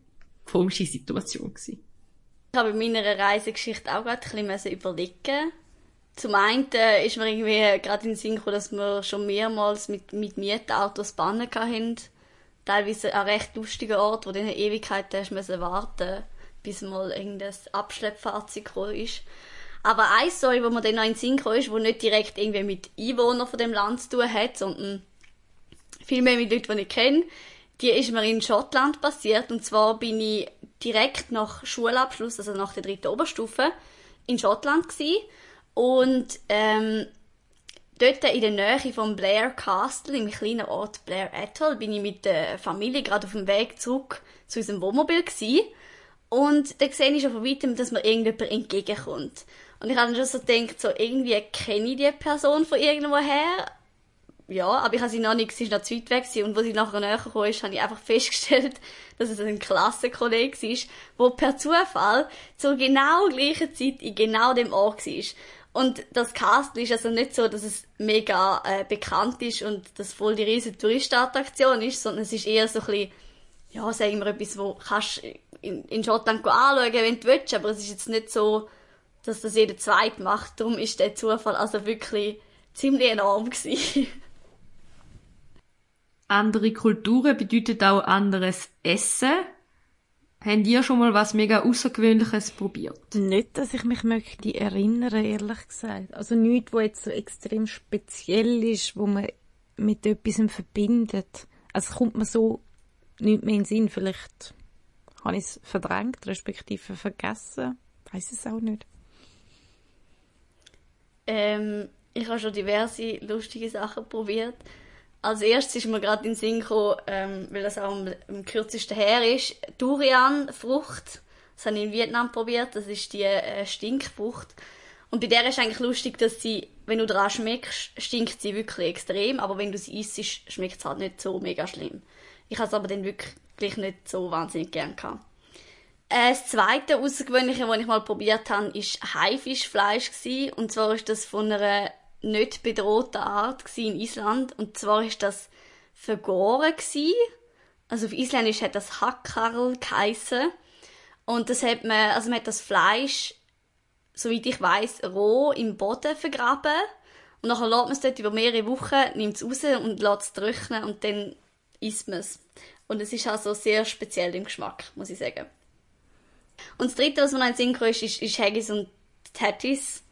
komische Situation gewesen. Ich habe in meiner Reisegeschichte auch gerade ein bisschen überlegen zum einen äh, ist mir irgendwie gerade in den Sinn gekommen, dass wir schon mehrmals mit, mit Mietautos Bannen hatten. Teilweise ein recht lustiger Ort, wo du in einer Ewigkeit hast müssen warten bis mal irgendein Abschleppfahrzeug gekommen ist. Aber eine Story, wo mir dann noch in den Sinn gekommen ist, wo nicht direkt irgendwie mit Einwohnern von dem Land zu tun hat, sondern vielmehr mit Leuten, die ich kenne, die ist mir in Schottland passiert. Und zwar bin ich direkt nach Schulabschluss, also nach der dritten Oberstufe, in Schottland gewesen und ähm, dort in der Nähe vom Blair Castle, im kleinen Ort Blair Atoll, bin ich mit der Familie gerade auf dem Weg zurück zu unserem Wohnmobil gewesen. Und da sehe ich schon von weitem, dass mir irgendjemand entgegenkommt. Und ich habe dann schon so gedacht, so irgendwie kenne ich die Person von irgendwo her. Ja, aber ich habe sie noch nicht, sie ist noch zu weit weg. Und wo sie nachher näher gekommen ist, habe ich einfach festgestellt, dass es ein Klassenkollege ist, der per Zufall zur genau gleichen Zeit in genau dem Ort war. Und das Castle ist also nicht so, dass es mega äh, bekannt ist und das voll die riesige Touristenattraktion ist, sondern es ist eher so ein bisschen, ja, sagen wir etwas, wo kannst in, in Schottland anschauen, wenn du willst, aber es ist jetzt nicht so, dass das jeder Zweit macht. Darum ist der Zufall also wirklich ziemlich enorm gewesen. Andere Kulturen bedeutet auch anderes Essen. Habt ihr schon mal was mega Außergewöhnliches probiert? Nicht, dass ich mich möchte erinnern, ehrlich gesagt. Also nichts, wo jetzt so extrem speziell ist, wo man mit etwas verbindet. Also kommt mir so nicht mehr in den Sinn. Vielleicht habe ich es verdrängt, respektive vergessen. Weiß es auch nicht. Ähm, ich habe schon diverse lustige Sachen probiert. Als erstes ist mir gerade in den Sinn gekommen, ähm, weil das auch am, am kürzesten her ist, Durian-Frucht. Das habe ich in Vietnam probiert. Das ist die äh, Stinkfrucht. Und bei der ist eigentlich lustig, dass sie, wenn du daran schmeckst, stinkt sie wirklich extrem. Aber wenn du sie isst, schmeckt es halt nicht so mega schlimm. Ich habe es aber dann wirklich nicht so wahnsinnig gern gehabt. Äh, das zweite Außergewöhnliche, was ich mal probiert habe, war Haifischfleisch. Und zwar ist das von einer nicht bedrohte Art in Island. Und zwar ist das vergoren. Also auf Isländisch hat das Hackarl geheissen. Und das hat man, also man hat das Fleisch, soweit ich weiß, roh im Boden vergraben. Und dann lässt man es dort über mehrere Wochen, nimmt es raus und lässt es trocknen und dann isst man es. Und es ist also sehr speziell im Geschmack, muss ich sagen. Und das dritte, was man in den Sinn ist, ist, ist Haggis und Tattis.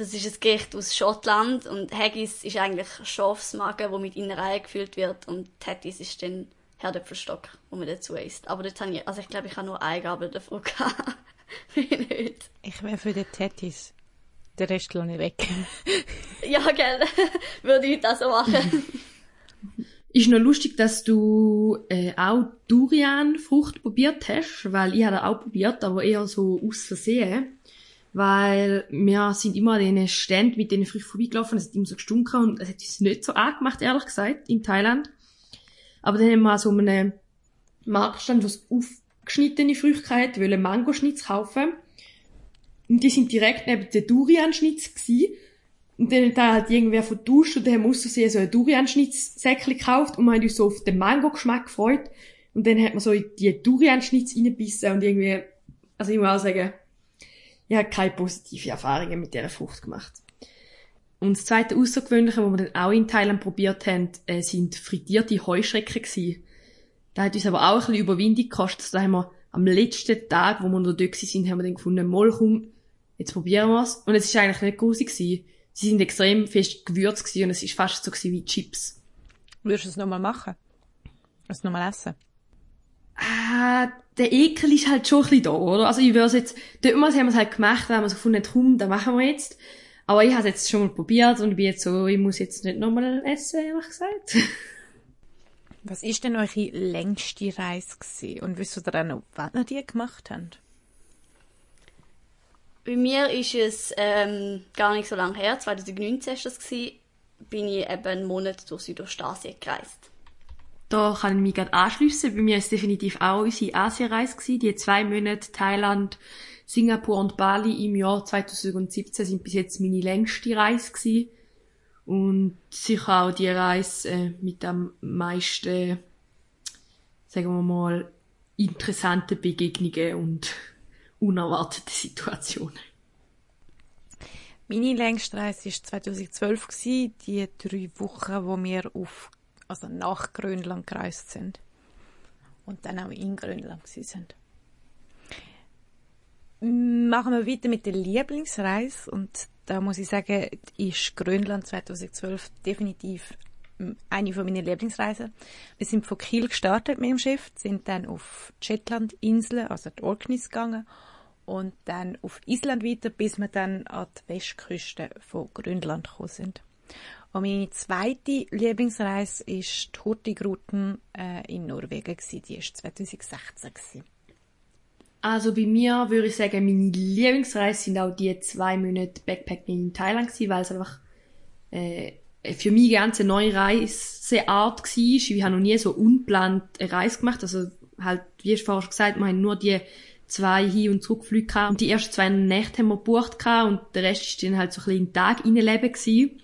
Das ist ein Gericht aus Schottland und Haggis ist eigentlich Schafsmagen, wo mit Innereien gefüllt wird und Tattis ist dann Herdöpfelstock, wo man dazu isst. Aber dort habe ich, also ich glaube, ich habe nur eine Gabel davon gehabt. nicht. Ich wäre für die Tattis. Den Rest lasse ich weg. ja, gell. Würde ich das so machen. Ist noch lustig, dass du äh, auch Durianfrucht probiert hast, weil ich habe auch probiert, aber eher so aus Versehen. Weil wir sind immer an diesen Ständen mit denen Früchten vorbeigelaufen, es hat immer so gestunken und es hat uns nicht so angemacht, ehrlich gesagt, in Thailand. Aber dann haben wir so einen Marktstand, wo es aufgeschnittene Früchte wollen Mangoschnitz kaufen. Und die sind direkt neben den Durianschnitz gsi. Und dann hat da halt irgendwer vertauscht und dann haben wir aus Versehen so ein Durianschnitzsäckchen gekauft und wir haben uns so auf den Mango-Geschmack gefreut. Und dann hat man so in die Durianschnitz reingebissen und irgendwie, also ich muss auch sagen, ich habe keine positiven Erfahrungen mit dieser Frucht gemacht. Und das zweite Außergewöhnliche, was wir dann auch in Thailand probiert haben, äh, sind frittierte Heuschrecken gewesen. Da hat uns aber auch ein bisschen Überwindung gekostet. Da haben wir am letzten Tag, wo wir noch dort sind, haben wir dann gefunden, mal komm, jetzt probieren wir's. Und es ist eigentlich nicht grusig gewesen. Sie sind extrem fest gewürzt gewesen und es ist fast so gewesen wie Chips. Würdest du es nochmal machen? Es nochmal essen? Ah, der Ekel ist halt schon ein bisschen da, oder? Also ich würde jetzt, damals haben wir es halt gemacht, da haben wir so gefunden, komm, das machen wir jetzt. Aber ich habe es jetzt schon mal probiert und ich bin jetzt so, ich muss jetzt nicht nochmal essen, ehrlich gesagt. Was ist denn eure längste Reise gewesen? Und wisst ihr dann noch, wann ihr die gemacht habt? Bei mir ist es ähm, gar nicht so lange her, 2019 war das, gewesen, bin ich eben einen Monat durch Südostasien gereist. Da kann ich mich gerade anschliessen. Bei mir ist definitiv auch unsere Asienreise. Die zwei Monate Thailand, Singapur und Bali im Jahr 2017 sind bis jetzt meine längste Reise gewesen. Und sicher auch die Reise äh, mit am meisten, sagen wir mal, interessanten Begegnungen und unerwarteten Situationen. Meine längste Reise war 2012, gewesen, die drei Wochen, wo wir auf, also nach Grönland gereist sind. Und dann auch in Grönland sind. Machen wir weiter mit der Lieblingsreise und da muss ich sagen, ist Grönland 2012 definitiv eine von meinen Lieblingsreisen. Wir sind von Kiel gestartet mit dem Schiff, sind dann auf Shetland-Inseln, also die Orkneys gegangen und dann auf Island weiter, bis wir dann an die Westküste von Grönland gekommen sind. Und meine zweite Lieblingsreise ist die Hurtigruten äh, in Norwegen gewesen. Die war 2016 gewesen. Also bei mir würde ich sagen, meine Lieblingsreise sind auch die zwei Monate Backpacking in Thailand gewesen, weil es einfach äh, für mich ganz eine neue Reiseart war. Ich habe noch nie so unplant eine Reise gemacht. Also halt, wie ich vorhin schon gesagt wir haben nur die zwei Hin- und Zurückflüge gehabt. Und die ersten zwei Nächte haben wir gebucht gehabt und der Rest ist dann halt so ein bisschen im Tag innenleben gewesen.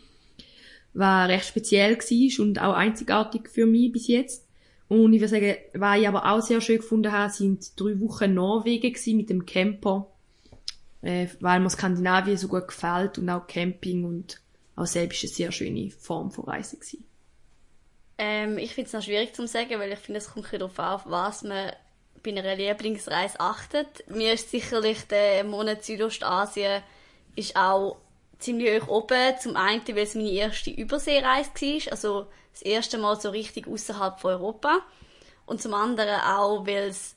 Was recht speziell war und auch einzigartig für mich bis jetzt. Und ich würde sagen, was ich aber auch sehr schön gefunden habe, sind drei Wochen Norwegen mit dem Camper. Äh, weil mir Skandinavien so gut gefällt und auch Camping und auch selbst eine sehr schöne Form von Reise gewesen. Ähm, ich finde es noch schwierig zu sagen, weil ich finde, es kommt darauf an, auf was man bei einer Lieblingsreise achtet. Mir ist sicherlich der Monat Südostasien ist auch ziemlich hoch oben. Zum einen, weil es meine erste Überseereise war, also das erste Mal so richtig außerhalb von Europa. Und zum anderen auch, weil es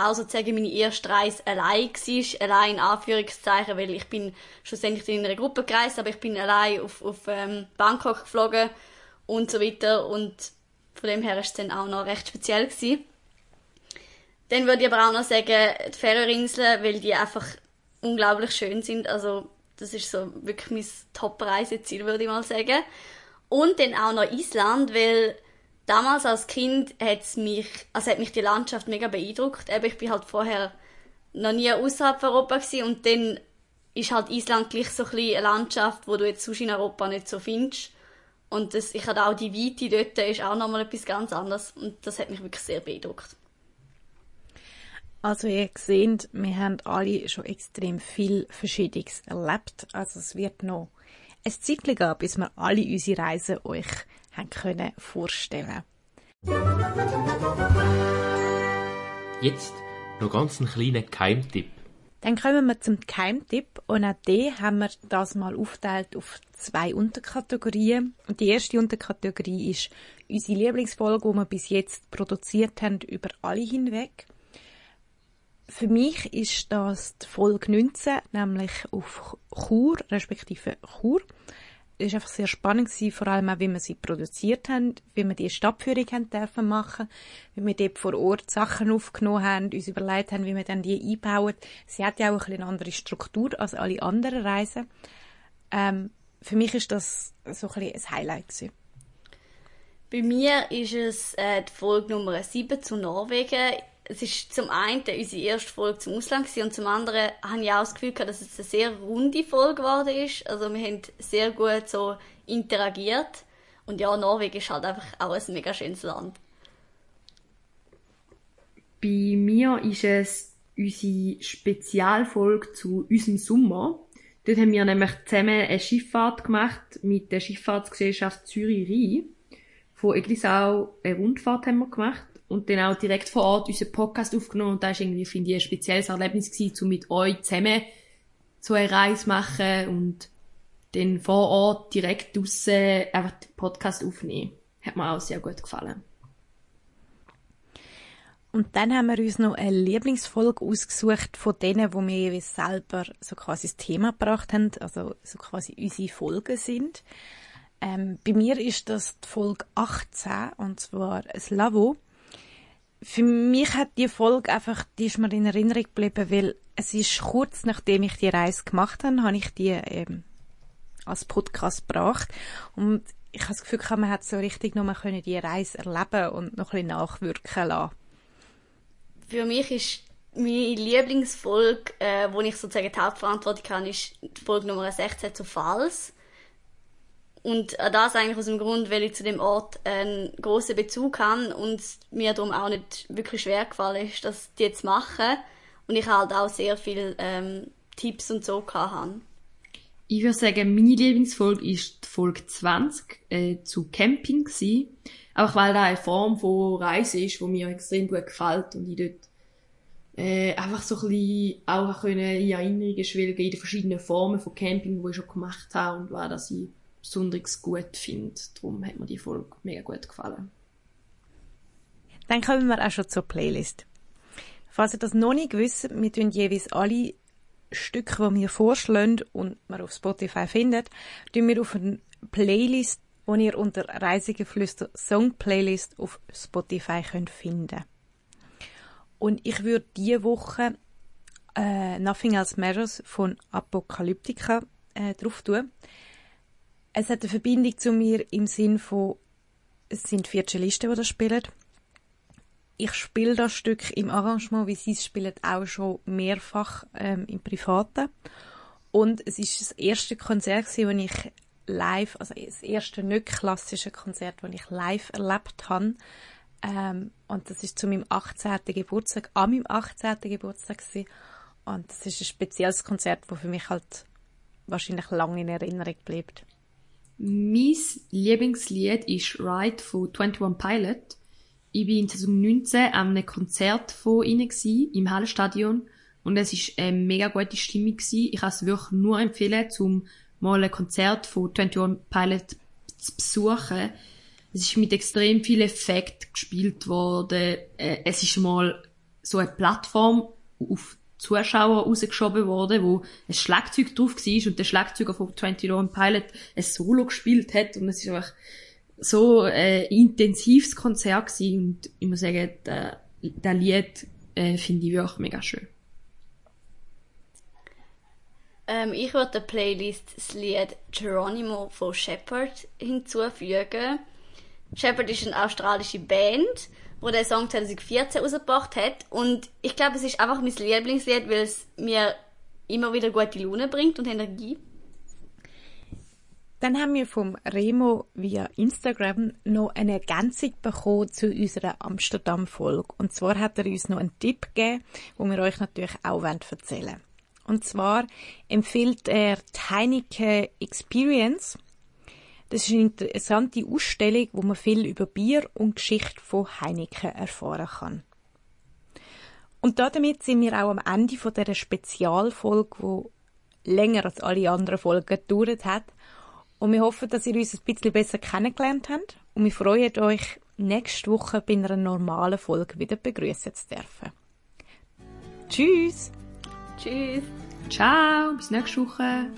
auch sozusagen meine erste Reise allein war, allein in Anführungszeichen, weil ich bin schlussendlich in einer Gruppe gereist, aber ich bin allein auf, auf ähm, Bangkok geflogen und so weiter und von dem her war es dann auch noch recht speziell gewesen. Dann würde ich aber auch noch sagen, die Färöerinseln, weil die einfach unglaublich schön sind, also das ist so wirklich mein Top-Reiseziel, würde ich mal sagen. Und dann auch noch Island, weil damals als Kind hat's mich, also hat mich die Landschaft mega beeindruckt. Eben, ich bin halt vorher noch nie außerhalb Europa gewesen und dann ist halt Island gleich so ein bisschen eine Landschaft, wo du jetzt sonst in Europa nicht so findest. Und das, ich hatte auch die Weite dort, ist auch nochmal etwas ganz anderes und das hat mich wirklich sehr beeindruckt. Also ihr seht, wir haben alle schon extrem viel Verschiedenes erlebt. Also es wird noch ein Zeitchen gehen, bis wir alle unsere Reisen euch haben können vorstellen Jetzt noch ganz einen kleinen Geheimtipp. Dann kommen wir zum Geheimtipp und auch den haben wir das mal aufgeteilt auf zwei Unterkategorien. Und die erste Unterkategorie ist unsere Lieblingsfolge, die wir bis jetzt produziert haben, über alle hinweg. Für mich ist das die Folge 19, nämlich auf Chur, respektive Chur. es war einfach sehr spannend gewesen, vor allem auch, wie wir sie produziert haben, wie wir die Stadtführung haben dürfen machen, wie wir dort vor Ort Sachen aufgenommen haben, uns überlegt haben, wie wir dann die einbauen. Sie hat ja auch ein eine andere Struktur als alle anderen Reisen. Ähm, für mich ist das so ein ein Highlight gewesen. Bei mir ist es äh, die Folge Nummer 7 zu Norwegen. Es ist zum einen unsere erste Folge zum Ausland gewesen, und zum anderen habe ich auch das Gefühl gehabt, dass es eine sehr runde Folge geworden ist. Also wir haben sehr gut so interagiert. Und ja, Norwegen ist halt einfach auch ein mega schönes Land. Bei mir ist es unsere Spezialfolge zu unserem Sommer. Dort haben wir nämlich zusammen eine Schifffahrt gemacht mit der Schifffahrtsgesellschaft Zürich-Rhein. Von Eglisau eine Rundfahrt haben wir gemacht und dann auch direkt vor Ort unseren Podcast aufgenommen und da ist irgendwie, finde ich, ein spezielles Erlebnis gewesen, um mit euch zusammen so eine Reise machen und dann vor Ort direkt draussen einfach den Podcast aufnehmen. Hat mir auch sehr gut gefallen. Und dann haben wir uns noch eine Lieblingsfolge ausgesucht von denen, wo wir jeweils selber so quasi das Thema gebracht haben, also so quasi unsere Folgen sind. Ähm, bei mir ist das die Folge 18, und zwar das Lavo. Für mich hat die Folge einfach, die ist mir in Erinnerung geblieben, weil es ist kurz nachdem ich die Reise gemacht habe, habe ich die ähm, als Podcast gebracht. Und ich habe das Gefühl, man hat so richtig mal können die Reise erleben und noch ein bisschen nachwirken lassen. Für mich ist meine Lieblingsfolge, äh, wo ich sozusagen die Hauptverantwortung habe, ist die Folge Nummer 16 zu Fals. Und das eigentlich aus dem Grund, weil ich zu dem Ort einen großen Bezug habe und mir darum auch nicht wirklich schwer gefallen ist, das die zu machen. Und ich halt auch sehr viele ähm, Tipps und so hatte. Ich würde sagen, meine Lieblingsfolge ist die Folge 20 äh, zu Camping gewesen. Auch weil da eine Form von Reise ist, die mir extrem gut gefällt und ich dort äh, einfach so ein bisschen auch in Erinnerungen schwelgen in den verschiedenen Formen von Camping, die ich schon gemacht habe und was das ich besonders gut finde. Darum hat mir die Folge mega gut gefallen. Dann kommen wir auch schon zur Playlist. Falls ihr das noch nicht wisst, wir tun jeweils alle Stücke, die wir vorschlagen und man auf Spotify findet, tun wir auf eine Playlist, die ihr unter Reisegeflüster Song Playlist auf Spotify könnt finden. Und ich würde diese Woche äh, Nothing Else Matters von Apokalyptica äh, drauf tun. Es hat eine Verbindung zu mir im Sinn von, es sind vier Cellisten, die das spielen. Ich spiele das Stück im Arrangement, wie sie es spielen, auch schon mehrfach ähm, im Privaten. Und es ist das erste Konzert, das ich live, also das erste nicht klassische Konzert, das ich live erlebt habe. Ähm, und das ist zu meinem 18. Geburtstag, an meinem 18. Geburtstag gewesen. Und das ist ein spezielles Konzert, das für mich halt wahrscheinlich lange in Erinnerung bleibt. Mein Lieblingslied ist Ride von 21 Pilot. Ich war 2019 an einem Konzert von ihnen im Hallenstadion und es war eine mega gute Stimmung gewesen. Ich kann es wirklich nur empfehlen, um mal ein Konzert von 21 Pilot zu besuchen. Es ist mit extrem viel Effekt gespielt worden. Äh, es ist mal so eine Plattform auf Zuschauer rausgeschoben worden, wo ein Schlagzeug drauf war und der Schlagzeuger von 21 Pilot ein Solo gespielt hat und es ist einfach so ein intensives Konzert gewesen und ich muss sagen, der Lied äh, finde ich wirklich mega schön. Ähm, ich würde der Playlist das Lied Geronimo von Shepard hinzufügen. Shepard ist eine australische Band wo der Song 2014 rausgebracht hat. Und ich glaube, es ist einfach mein Lieblingslied, weil es mir immer wieder gute Laune bringt und Energie. Dann haben wir vom Remo via Instagram noch eine Ergänzung bekommen zu unserer Amsterdam-Folge. Und zwar hat er uns noch einen Tipp gegeben, wo wir euch natürlich auch erzählen wollen. Und zwar empfiehlt er die Heineken Experience – das ist eine interessante Ausstellung, wo man viel über Bier und Geschichte von Heineken erfahren kann. Und damit sind wir auch am Ende von dieser Spezialfolge, die länger als alle anderen Folgen gedauert hat. Und wir hoffen, dass ihr uns ein bisschen besser kennengelernt habt. Und wir freuen euch, nächste Woche bei einer normalen Folge wieder begrüßen zu dürfen. Tschüss! Tschüss! Ciao, bis nächste Woche!